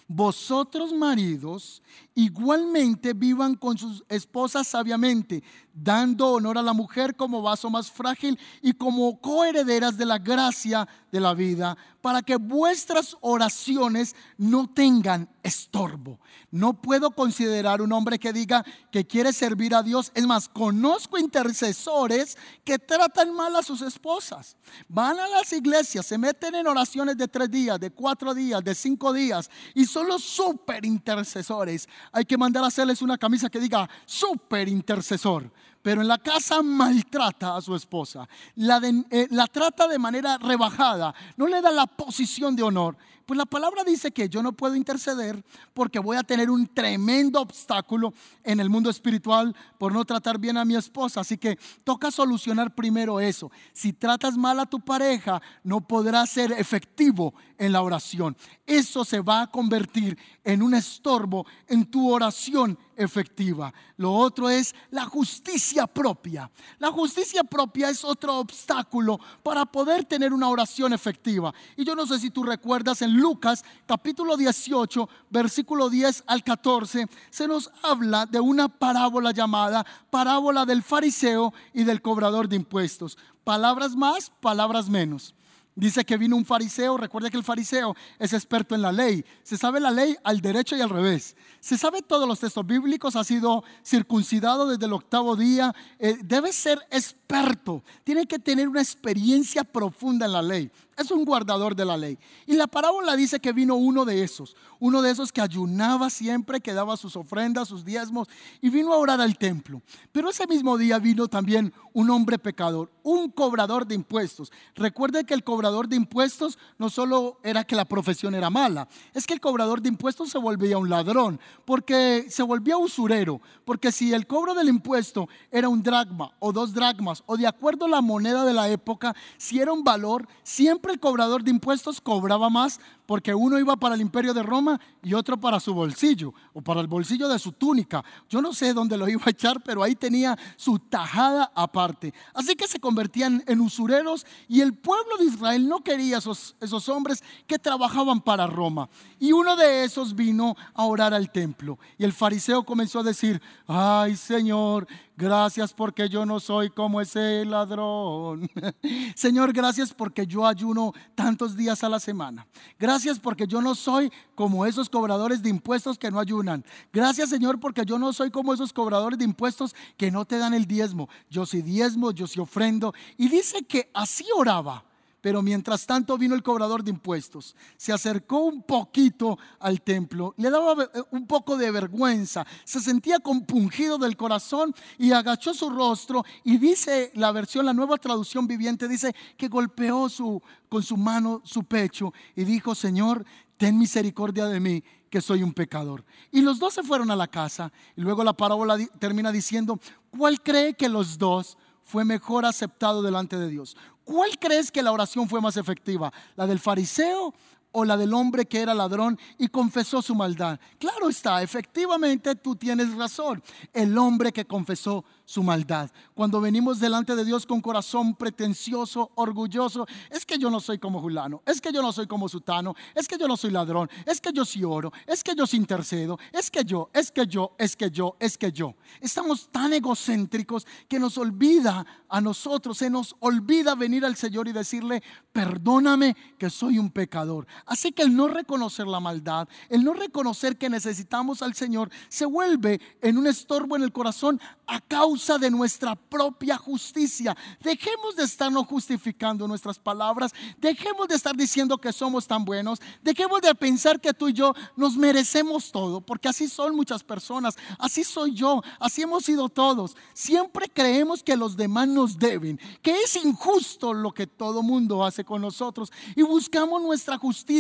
Vosotros maridos igualmente vivan con sus esposas sabiamente, dando honor a la mujer como vaso más frágil y como coherederas de la gracia de la vida, para que vuestras oraciones no tengan estorbo. No puedo considerar un hombre que diga que quiere servir a Dios. Es más, conozco intercesores que tratan mal a sus esposas. Van a las iglesias, se meten en oraciones de tres días, de cuatro días, de cinco días y son los super intercesores. Hay que mandar a hacerles una camisa que diga super intercesor pero en la casa maltrata a su esposa, la, eh, la, trata de manera rebajada, no le da la posición de honor. Pues la palabra dice que yo no puedo interceder porque voy a tener un tremendo obstáculo en el mundo espiritual por no tratar bien a mi esposa. Así que toca solucionar primero eso. Si tratas mal a tu pareja, no podrás ser efectivo en la oración. Eso se va a convertir en un estorbo en tu oración efectiva. Lo otro es la justicia propia. La justicia propia es otro obstáculo para poder tener una oración efectiva. Y yo no sé si tú recuerdas en Lucas capítulo 18, versículo 10 al 14, se nos habla de una parábola llamada parábola del fariseo y del cobrador de impuestos. Palabras más, palabras menos. Dice que vino un fariseo, recuerda que el fariseo es experto en la ley, se sabe la ley al derecho y al revés, se sabe todos los textos bíblicos, ha sido circuncidado desde el octavo día, eh, debe ser experto, tiene que tener una experiencia profunda en la ley es un guardador de la ley. Y la parábola dice que vino uno de esos, uno de esos que ayunaba siempre, que daba sus ofrendas, sus diezmos, y vino a orar al templo. Pero ese mismo día vino también un hombre pecador, un cobrador de impuestos. Recuerde que el cobrador de impuestos no solo era que la profesión era mala, es que el cobrador de impuestos se volvía un ladrón, porque se volvía usurero, porque si el cobro del impuesto era un dracma o dos dracmas, o de acuerdo a la moneda de la época, si era un valor, siempre el cobrador de impuestos cobraba más porque uno iba para el imperio de Roma y otro para su bolsillo o para el bolsillo de su túnica. Yo no sé dónde lo iba a echar, pero ahí tenía su tajada aparte. Así que se convertían en usureros y el pueblo de Israel no quería esos, esos hombres que trabajaban para Roma. Y uno de esos vino a orar al templo. Y el fariseo comenzó a decir, ay Señor, Gracias porque yo no soy como ese ladrón. Señor, gracias porque yo ayuno tantos días a la semana. Gracias porque yo no soy como esos cobradores de impuestos que no ayunan. Gracias, Señor, porque yo no soy como esos cobradores de impuestos que no te dan el diezmo. Yo sí diezmo, yo sí ofrendo. Y dice que así oraba pero mientras tanto vino el cobrador de impuestos, se acercó un poquito al templo, le daba eh, un poco de vergüenza, se sentía compungido del corazón y agachó su rostro y dice la versión, la nueva traducción viviente, dice que golpeó su, con su mano su pecho y dijo, Señor, ten misericordia de mí, que soy un pecador. Y los dos se fueron a la casa y luego la parábola termina diciendo, ¿cuál cree que los dos fue mejor aceptado delante de Dios? ¿Cuál crees que la oración fue más efectiva? ¿La del fariseo o la del hombre que era ladrón y confesó su maldad? Claro está, efectivamente tú tienes razón. El hombre que confesó su maldad. Cuando venimos delante de Dios con corazón pretencioso, orgulloso, es que yo no soy como Julano, es que yo no soy como Sutano, es que yo no soy ladrón, es que yo sí oro, es que yo sí intercedo, es que yo, es que yo, es que yo, es que yo. Estamos tan egocéntricos que nos olvida a nosotros, se nos olvida venir al Señor y decirle, perdóname que soy un pecador. Así que el no reconocer la maldad, el no reconocer que necesitamos al Señor, se vuelve en un estorbo en el corazón a causa de nuestra propia justicia. Dejemos de estarnos justificando nuestras palabras. Dejemos de estar diciendo que somos tan buenos. Dejemos de pensar que tú y yo nos merecemos todo, porque así son muchas personas. Así soy yo. Así hemos sido todos. Siempre creemos que los demás nos deben, que es injusto lo que todo mundo hace con nosotros y buscamos nuestra justicia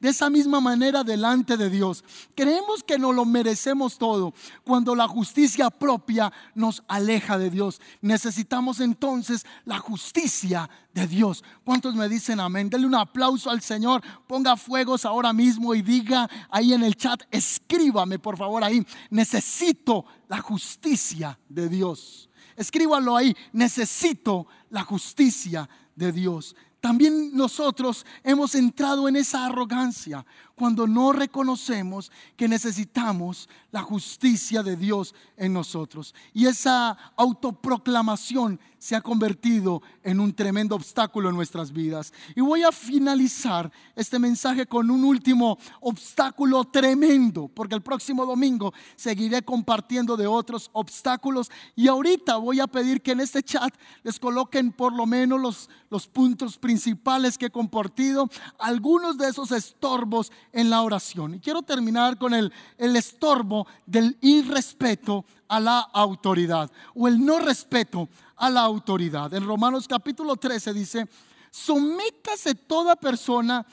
de esa misma manera delante de Dios. Creemos que no lo merecemos todo cuando la justicia propia nos aleja de Dios. Necesitamos entonces la justicia de Dios. ¿Cuántos me dicen amén? Denle un aplauso al Señor. Ponga fuegos ahora mismo y diga ahí en el chat, escríbame por favor ahí. Necesito la justicia de Dios. Escríbalo ahí. Necesito la justicia de Dios. También nosotros hemos entrado en esa arrogancia cuando no reconocemos que necesitamos la justicia de Dios en nosotros. Y esa autoproclamación se ha convertido en un tremendo obstáculo en nuestras vidas. Y voy a finalizar este mensaje con un último obstáculo tremendo, porque el próximo domingo seguiré compartiendo de otros obstáculos. Y ahorita voy a pedir que en este chat les coloquen por lo menos los, los puntos principales que he compartido, algunos de esos estorbos en la oración. Y quiero terminar con el, el estorbo del irrespeto a la autoridad o el no respeto a la autoridad. En Romanos capítulo 13 dice, sométase toda persona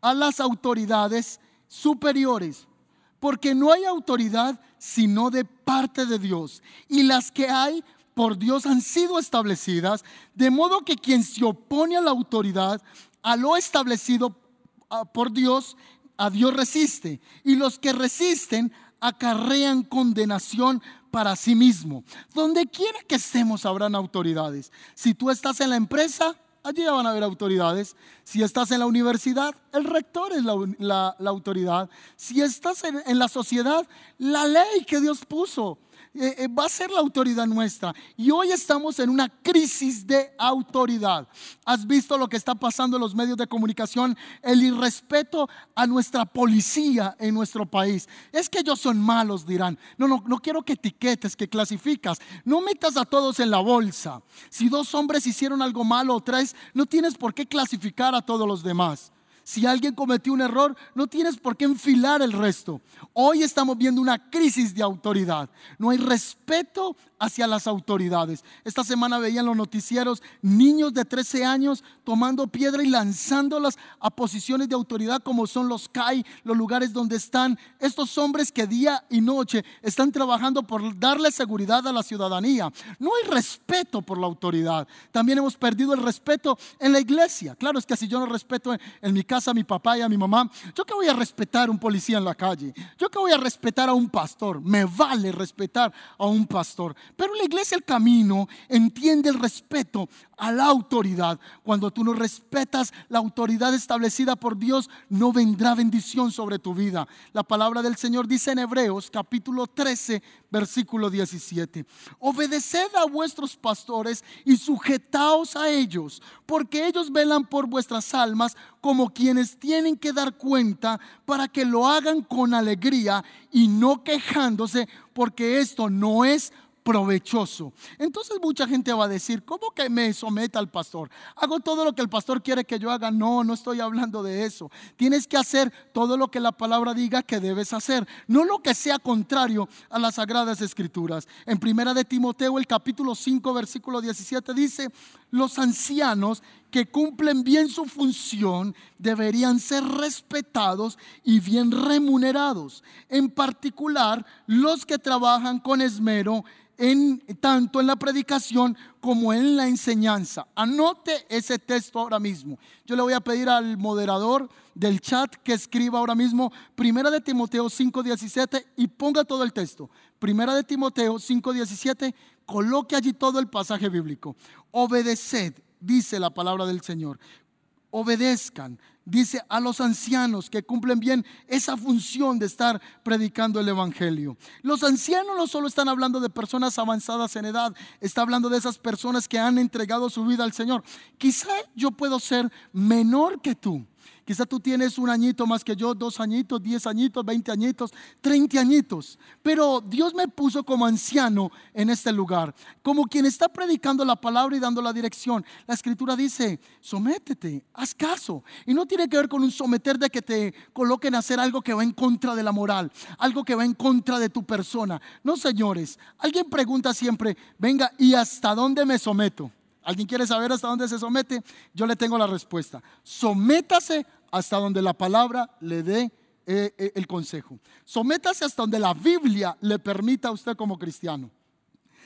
a las autoridades superiores, porque no hay autoridad sino de parte de Dios. Y las que hay por Dios han sido establecidas, de modo que quien se opone a la autoridad, a lo establecido por Dios, a Dios resiste. Y los que resisten acarrean condenación para sí mismo. Donde quiera que estemos habrán autoridades. Si tú estás en la empresa, allí van a haber autoridades. Si estás en la universidad, el rector es la, autoridad. Si estás en la sociedad, la ley que Dios puso eh, eh, va a ser la autoridad nuestra. Y hoy estamos en una crisis de autoridad. ¿Has visto lo que está pasando en los medios de comunicación? El irrespeto a nuestra policía en nuestro país. Es que ellos son malos, dirán. No, no, no quiero que etiquetes, que clasificas. No metas a todos en la bolsa. Si dos hombres hicieron algo malo o tres, no tienes por qué clasificar a todos los demás. Si alguien cometió un error, no tienes por qué enfilar el resto. Hoy estamos viendo una crisis de autoridad. No hay respeto hacia las autoridades. Esta semana veían los noticieros niños de 13 años tomando piedra y lanzándolas a posiciones de autoridad como son los CAI, los lugares donde están estos hombres que día y noche están trabajando por darle seguridad a la ciudadanía. No hay respeto por la autoridad. También hemos perdido el respeto en la iglesia. Claro, es que si yo no respeto en, mi casa a mi papá y a mi mamá, ¿yo qué voy a respetar a un policía en la calle? ¿Yo qué voy a respetar a un pastor? Me vale respetar a un pastor. Pero la iglesia, el camino, entiende el respeto a la autoridad. Cuando tú no respetas la autoridad establecida por Dios, no vendrá bendición sobre tu vida. La palabra del Señor dice en Hebreos capítulo 13, versículo 17. Obedeced a vuestros pastores y sujetaos a ellos, porque ellos velan por vuestras almas como quienes tienen que dar cuenta para que lo hagan con alegría y no quejándose, porque esto no es provechoso. Entonces mucha gente va a decir, ¿cómo que me someta al pastor? ¿Hago todo lo que el pastor quiere que yo haga? No, no estoy hablando de eso. Tienes que hacer todo lo que la palabra diga que debes hacer, no lo que sea contrario a las sagradas escrituras. En primera de Timoteo, el capítulo 5, versículo 17 dice, los ancianos que cumplen bien su función deberían ser respetados y bien remunerados, en particular los que trabajan con esmero en, tanto en la predicación como en la enseñanza. Anote ese texto ahora mismo. Yo le voy a pedir al moderador del chat que escriba ahora mismo Primera de Timoteo 5:17 y ponga todo el texto. Primera de Timoteo 5:17, coloque allí todo el pasaje bíblico. Obedeced, dice la palabra del Señor. Obedezcan, dice a los ancianos que cumplen bien esa función de estar predicando el Evangelio. Los ancianos no solo están hablando de personas avanzadas en edad, está hablando de esas personas que han entregado su vida al Señor. Quizá yo puedo ser menor que tú, Quizá tú tienes un añito más que yo, dos añitos, diez añitos, veinte añitos, treinta añitos. Pero Dios me puso como anciano en este lugar, como quien está predicando la palabra y dando la dirección. La escritura dice, sométete, haz caso. Y no tiene que ver con un someter de que te coloquen a hacer algo que va en contra de la moral, algo que va en contra de tu persona. No, señores, alguien pregunta siempre, venga, ¿y hasta dónde me someto? ¿Alguien quiere saber hasta dónde se somete? Yo le tengo la respuesta. Sométase hasta donde la palabra le dé eh, eh, el consejo. Sométase hasta donde la Biblia le permita a usted como cristiano.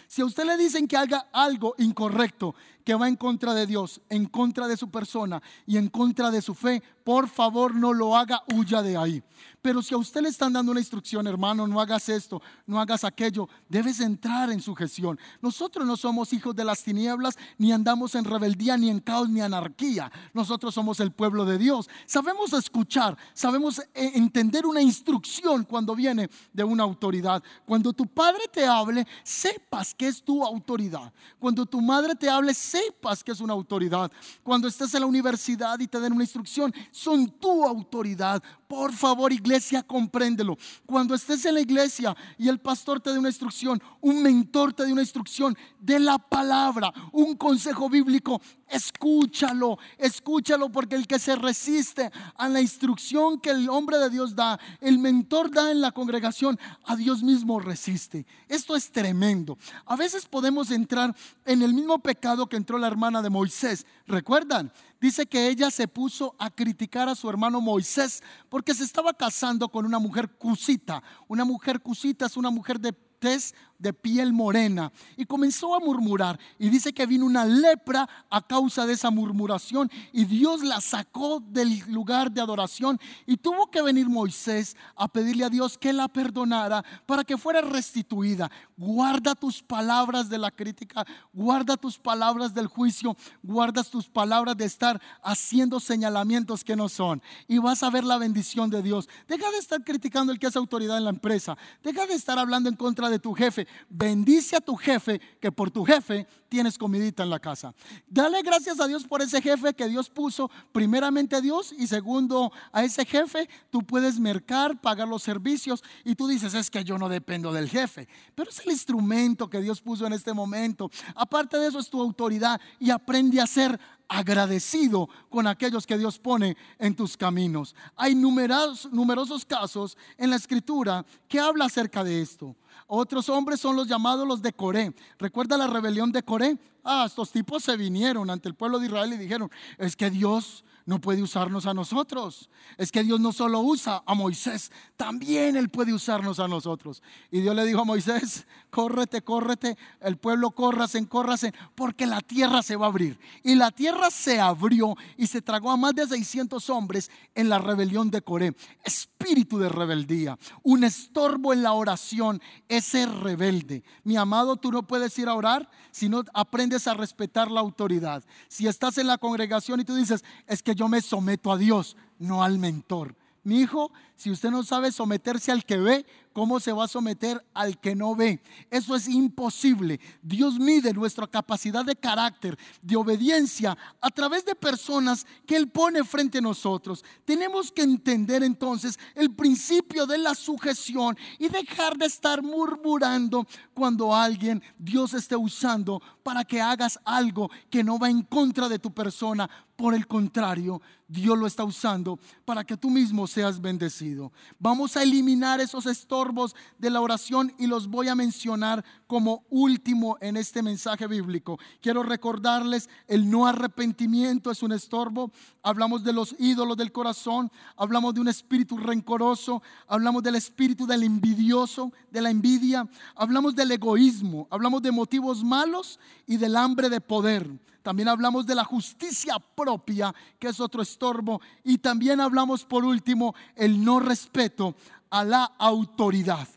Si a usted le dicen que haga algo incorrecto, que va en contra de Dios, en contra de su persona y en contra de su fe, por favor no lo haga, huya de ahí. Pero si a usted le están dando una instrucción, hermano, no hagas esto, no hagas aquello, debes entrar en sujeción. Nosotros no somos hijos de las tinieblas, ni andamos en rebeldía, ni en caos, ni anarquía. Nosotros somos el pueblo de Dios. Sabemos escuchar, sabemos eh, entender una instrucción cuando viene de una autoridad. Cuando tu padre te hable, sepas que es tu autoridad. Cuando tu madre te hable, sepas que es una autoridad. Cuando estés en la universidad y te den una instrucción, son tu autoridad. Por favor, iglesia, compréndelo. Cuando estés en la iglesia y el pastor te dé una instrucción, un mentor te dé una instrucción de la palabra, un consejo bíblico, escúchalo, escúchalo porque el que se resiste a la instrucción que el hombre de Dios da, el mentor da en la congregación, a Dios mismo resiste. Esto es tremendo. A veces podemos entrar en el mismo pecado que entró la hermana de Moisés. ¿Recuerdan? dice que ella se puso a criticar a su hermano Moisés porque se estaba casando con una mujer cusita. Una mujer cusita es una mujer de tez de piel morena. Y comenzó a murmurar. Y dice que vino una lepra a causa de esa murmuración. Y Dios la sacó del lugar de adoración. Y tuvo que venir Moisés a pedirle a Dios que la perdonara para que fuera restituida. Guarda tus palabras de la crítica, guarda tus palabras del juicio, guarda tus palabras de estar haciendo señalamientos que no son. Y vas a ver la bendición de Dios. Deja de estar criticando el que es autoridad en la empresa, deja de estar hablando en contra de tu jefe bendice a tu jefe, que por tu jefe tienes comidita en la casa. Dale gracias a Dios por ese jefe que Dios puso, primeramente a Dios y segundo a ese jefe, tú puedes mercar, pagar los servicios y tú dices, es que yo no dependo del jefe, pero es el instrumento que Dios puso en este momento. Aparte de eso es tu autoridad y aprende a ser agradecido con aquellos que Dios pone en tus caminos. Hay numerosos, numerosos casos en la escritura que habla acerca de esto. Otros hombres son los llamados los de Coré. ¿Recuerda la rebelión de Coré? Ah, estos tipos se vinieron ante el pueblo de Israel y dijeron, es que Dios no puede usarnos a nosotros. Es que Dios no solo usa a Moisés, también Él puede usarnos a nosotros. Y Dios le dijo a Moisés, córrete, córrete, el pueblo córrase, córrase, porque la tierra se va a abrir. Y la tierra se abrió y se tragó a más de 600 hombres en la rebelión de Coré. Espíritu de rebeldía, un estorbo en la oración es ser rebelde. Mi amado, tú no puedes ir a orar si no aprendes a respetar la autoridad. Si estás en la congregación y tú dices, es que yo me someto a Dios, no al mentor. Mi hijo, si usted no sabe someterse al que ve, ¿cómo se va a someter al que no ve? Eso es imposible. Dios mide nuestra capacidad de carácter, de obediencia, a través de personas que Él pone frente a nosotros. Tenemos que entender entonces el principio de la sujeción y dejar de estar murmurando cuando alguien Dios esté usando para que hagas algo que no va en contra de tu persona. Por el contrario, Dios lo está usando para que tú mismo seas bendecido. Vamos a eliminar esos estorbos de la oración y los voy a mencionar como último en este mensaje bíblico. Quiero recordarles, el no arrepentimiento es un estorbo. Hablamos de los ídolos del corazón, hablamos de un espíritu rencoroso, hablamos del espíritu del envidioso, de la envidia, hablamos del egoísmo, hablamos de motivos malos y del hambre de poder. También hablamos de la justicia propia, que es otro estorbo. Y también hablamos, por último, el no respeto a la autoridad.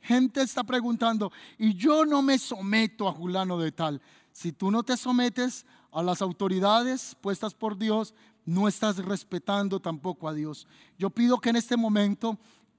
Gente está preguntando, y yo no me someto a Julano de tal. Si tú no te sometes a las autoridades puestas por Dios, no estás respetando tampoco a Dios. Yo pido que en este momento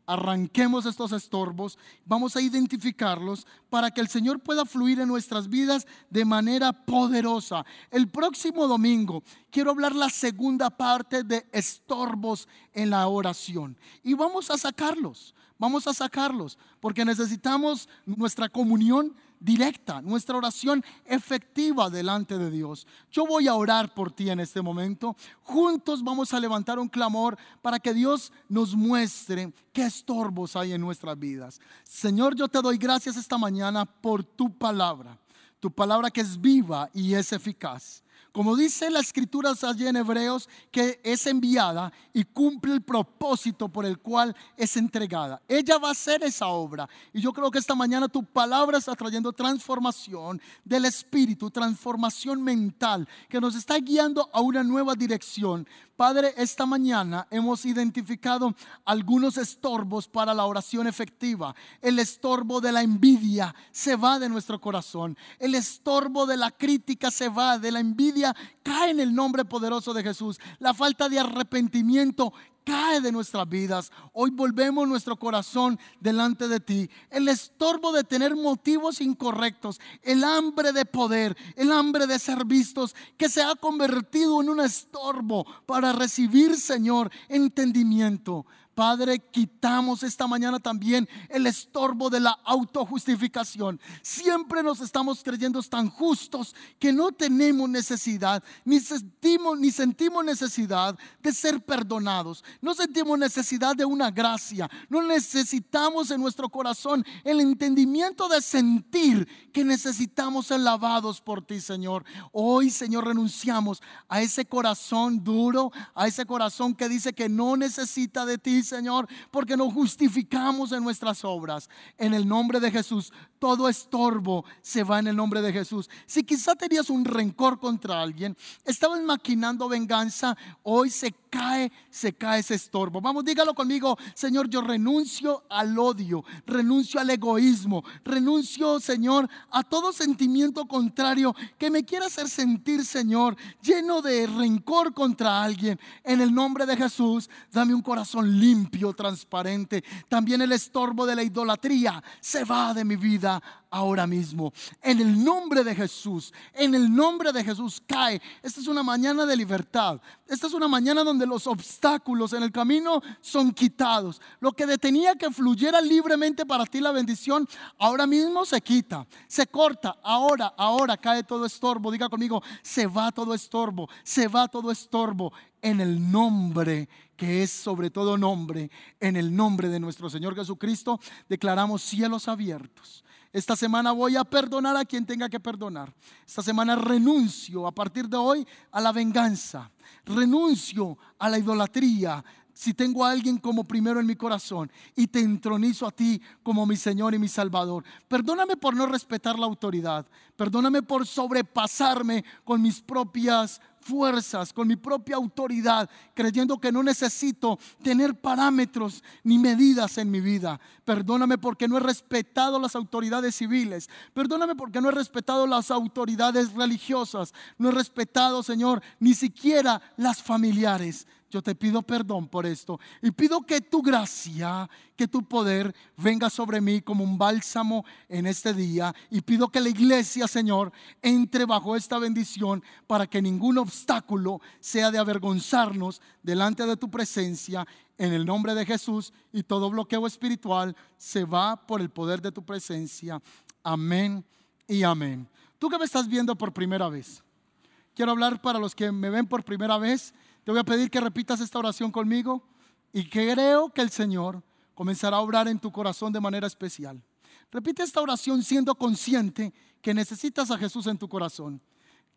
arranquemos estos estorbos, vamos a identificarlos para que el Señor pueda fluir en nuestras vidas de manera poderosa. El próximo domingo quiero hablar la segunda parte de estorbos en la oración y vamos a sacarlos, vamos a sacarlos porque necesitamos nuestra comunión directa, nuestra oración efectiva delante de Dios. Yo voy a orar por ti en este momento. Juntos vamos a levantar un clamor para que Dios nos muestre qué estorbos hay en nuestras vidas. Señor, yo te doy gracias esta mañana por tu palabra, tu palabra que es viva y es eficaz. Como dice la escritura allí en Hebreos, que es enviada y cumple el propósito por el cual es entregada. Ella va a hacer esa obra. Y yo creo que esta mañana tu palabra está trayendo transformación del espíritu, transformación mental, que nos está guiando a una nueva dirección. Padre, esta mañana hemos identificado algunos estorbos para la oración efectiva. El estorbo de la envidia se va de nuestro corazón. El estorbo de la crítica se va, de la envidia cae en el nombre poderoso de Jesús. La falta de arrepentimiento cae de nuestras vidas. Hoy volvemos nuestro corazón delante de ti. El estorbo de tener motivos incorrectos, el hambre de poder, el hambre de ser vistos, que se ha convertido en un estorbo para recibir, Señor, entendimiento. Padre, quitamos esta mañana también el estorbo de la autojustificación. Siempre nos estamos creyendo tan justos que no tenemos necesidad, ni sentimos, ni sentimos necesidad de ser perdonados. No sentimos necesidad de una gracia. No necesitamos en nuestro corazón el entendimiento de sentir que necesitamos ser lavados por ti, Señor. Hoy, Señor, renunciamos a ese corazón duro, a ese corazón que dice que no necesita de ti, Señor, porque nos justificamos en nuestras obras. En el nombre de Jesús, todo estorbo se va en el nombre de Jesús. Si quizá tenías un rencor contra alguien, estabas maquinando venganza, hoy se cae, se cae ese estorbo. Vamos, dígalo conmigo, Señor, yo renuncio al odio, renuncio al egoísmo, renuncio, Señor, a todo sentimiento contrario que me quiera hacer sentir, Señor, lleno de rencor contra alguien. En el nombre de Jesús, dame un corazón limpio, transparente. También el estorbo de la idolatría se va de mi vida ahora mismo. En el nombre de Jesús, en el nombre de Jesús cae. Esta es una mañana de libertad. Esta es una mañana donde los obstáculos en el camino son quitados. Lo que detenía que fluyera libremente para ti la bendición, ahora mismo se quita, se corta. Ahora, ahora cae todo estorbo. Diga conmigo, se va todo estorbo, se va todo estorbo en el nombre que es sobre todo nombre, en el nombre de nuestro Señor Jesucristo, declaramos cielos abiertos esta semana voy a perdonar a quien tenga que perdonar. Esta semana renuncio a partir de hoy a la venganza. Renuncio a la idolatría. Si tengo a alguien como primero en mi corazón y te entronizo a ti como mi Señor y mi Salvador. Perdóname por no respetar la autoridad. Perdóname por sobrepasarme con mis propias fuerzas, con mi propia autoridad, creyendo que no necesito tener parámetros ni medidas en mi vida. Perdóname porque no he respetado las autoridades civiles. Perdóname porque no he respetado las autoridades religiosas. No he respetado, Señor, ni siquiera las familiares. Yo te pido perdón por esto y pido que tu gracia, que tu poder venga sobre mí como un bálsamo en este día y pido que la iglesia, Señor, entre bajo esta bendición para que ningún obstáculo sea de avergonzarnos delante de tu presencia en el nombre de Jesús y todo bloqueo espiritual se va por el poder de tu presencia. Amén y amén. Tú que me estás viendo por primera vez, quiero hablar para los que me ven por primera vez te voy a pedir que repitas esta oración conmigo y creo que el Señor comenzará a obrar en tu corazón de manera especial. Repite esta oración siendo consciente que necesitas a Jesús en tu corazón.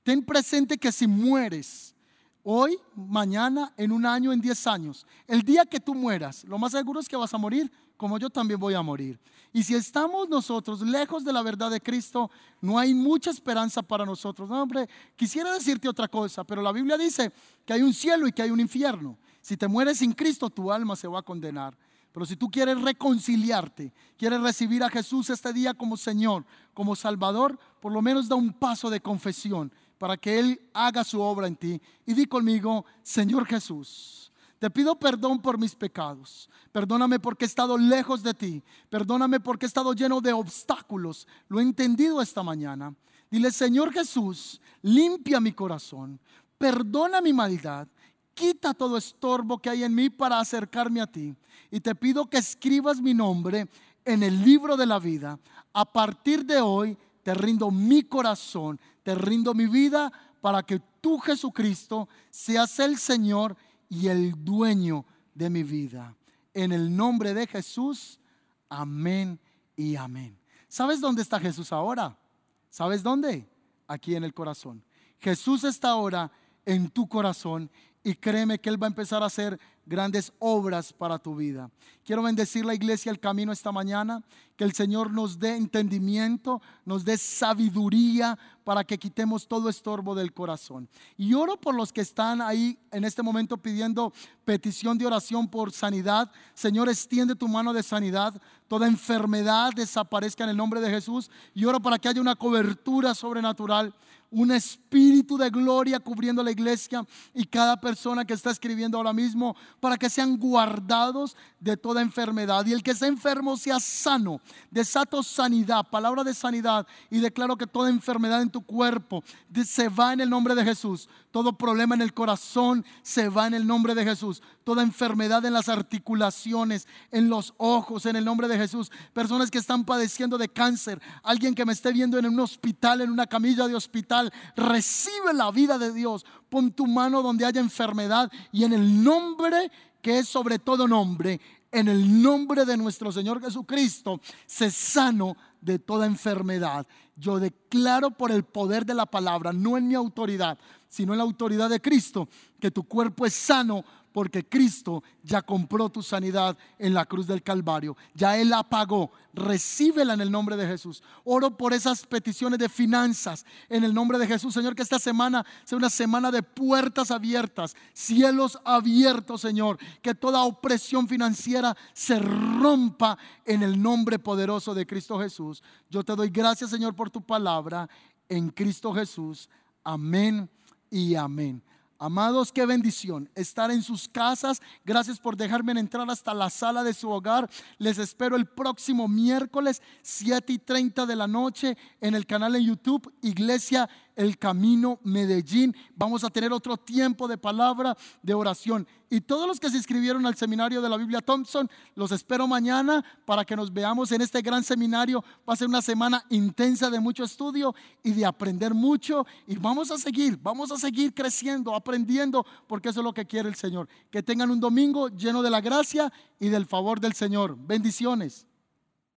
Ten presente que si mueres hoy, mañana, en un año, en diez años, el día que tú mueras, lo más seguro es que vas a morir como yo también voy a morir. Y si estamos nosotros lejos de la verdad de Cristo, no hay mucha esperanza para nosotros. No, hombre, quisiera decirte otra cosa, pero la Biblia dice que hay un cielo y que hay un infierno. Si te mueres sin Cristo, tu alma se va a condenar. Pero si tú quieres reconciliarte, quieres recibir a Jesús este día como Señor, como Salvador, por lo menos da un paso de confesión para que Él haga su obra en ti. Y di conmigo, Señor Jesús te pido perdón por mis pecados. Perdóname porque he estado lejos de ti. Perdóname porque he estado lleno de obstáculos. Lo he entendido esta mañana. Dile, Señor Jesús, limpia mi corazón. Perdona mi maldad. Quita todo estorbo que hay en mí para acercarme a ti. Y te pido que escribas mi nombre en el libro de la vida. A partir de hoy te rindo mi corazón, te rindo mi vida para que tú, Jesucristo, seas el Señor y el dueño de mi vida. En el nombre de Jesús, amén y amén. ¿Sabes dónde está Jesús ahora? ¿Sabes dónde? Aquí en el corazón. Jesús está ahora en tu corazón y créeme que Él va a empezar a hacer grandes obras para tu vida. Quiero bendecir la iglesia el camino esta mañana, que el Señor nos dé entendimiento, nos dé sabiduría para que quitemos todo estorbo del corazón. Y oro por los que están ahí en este momento pidiendo petición de oración por sanidad. Señor, extiende tu mano de sanidad. Toda enfermedad desaparezca en el nombre de Jesús. Y oro para que haya una cobertura sobrenatural un espíritu de gloria cubriendo la iglesia y cada persona que está escribiendo ahora mismo para que sean guardados de toda enfermedad. Y el que sea enfermo sea sano. Desato sanidad, palabra de sanidad y declaro que toda enfermedad en tu cuerpo se va en el nombre de Jesús. Todo problema en el corazón se va en el nombre de Jesús. Toda enfermedad en las articulaciones, en los ojos, en el nombre de Jesús. Personas que están padeciendo de cáncer. Alguien que me esté viendo en un hospital, en una camilla de hospital. Recibe la vida de Dios. Pon tu mano donde haya enfermedad y en el nombre que es sobre todo nombre, en el nombre de nuestro Señor Jesucristo, se sano de toda enfermedad. Yo declaro por el poder de la palabra, no en mi autoridad, sino en la autoridad de Cristo, que tu cuerpo es sano porque Cristo ya compró tu sanidad en la cruz del Calvario. Ya Él la pagó. Recíbela en el nombre de Jesús. Oro por esas peticiones de finanzas en el nombre de Jesús. Señor, que esta semana sea una semana de puertas abiertas, cielos abiertos, Señor. Que toda opresión financiera se rompa en el nombre poderoso de Cristo Jesús. Yo te doy gracias, Señor, por tu palabra en Cristo Jesús. Amén y amén. Amados, qué bendición estar en sus casas. Gracias por dejarme entrar hasta la sala de su hogar. Les espero el próximo miércoles, 7 y 30 de la noche, en el canal en YouTube, Iglesia el camino Medellín. Vamos a tener otro tiempo de palabra, de oración. Y todos los que se inscribieron al seminario de la Biblia Thompson, los espero mañana para que nos veamos en este gran seminario. Va a ser una semana intensa de mucho estudio y de aprender mucho. Y vamos a seguir, vamos a seguir creciendo, aprendiendo, porque eso es lo que quiere el Señor. Que tengan un domingo lleno de la gracia y del favor del Señor. Bendiciones.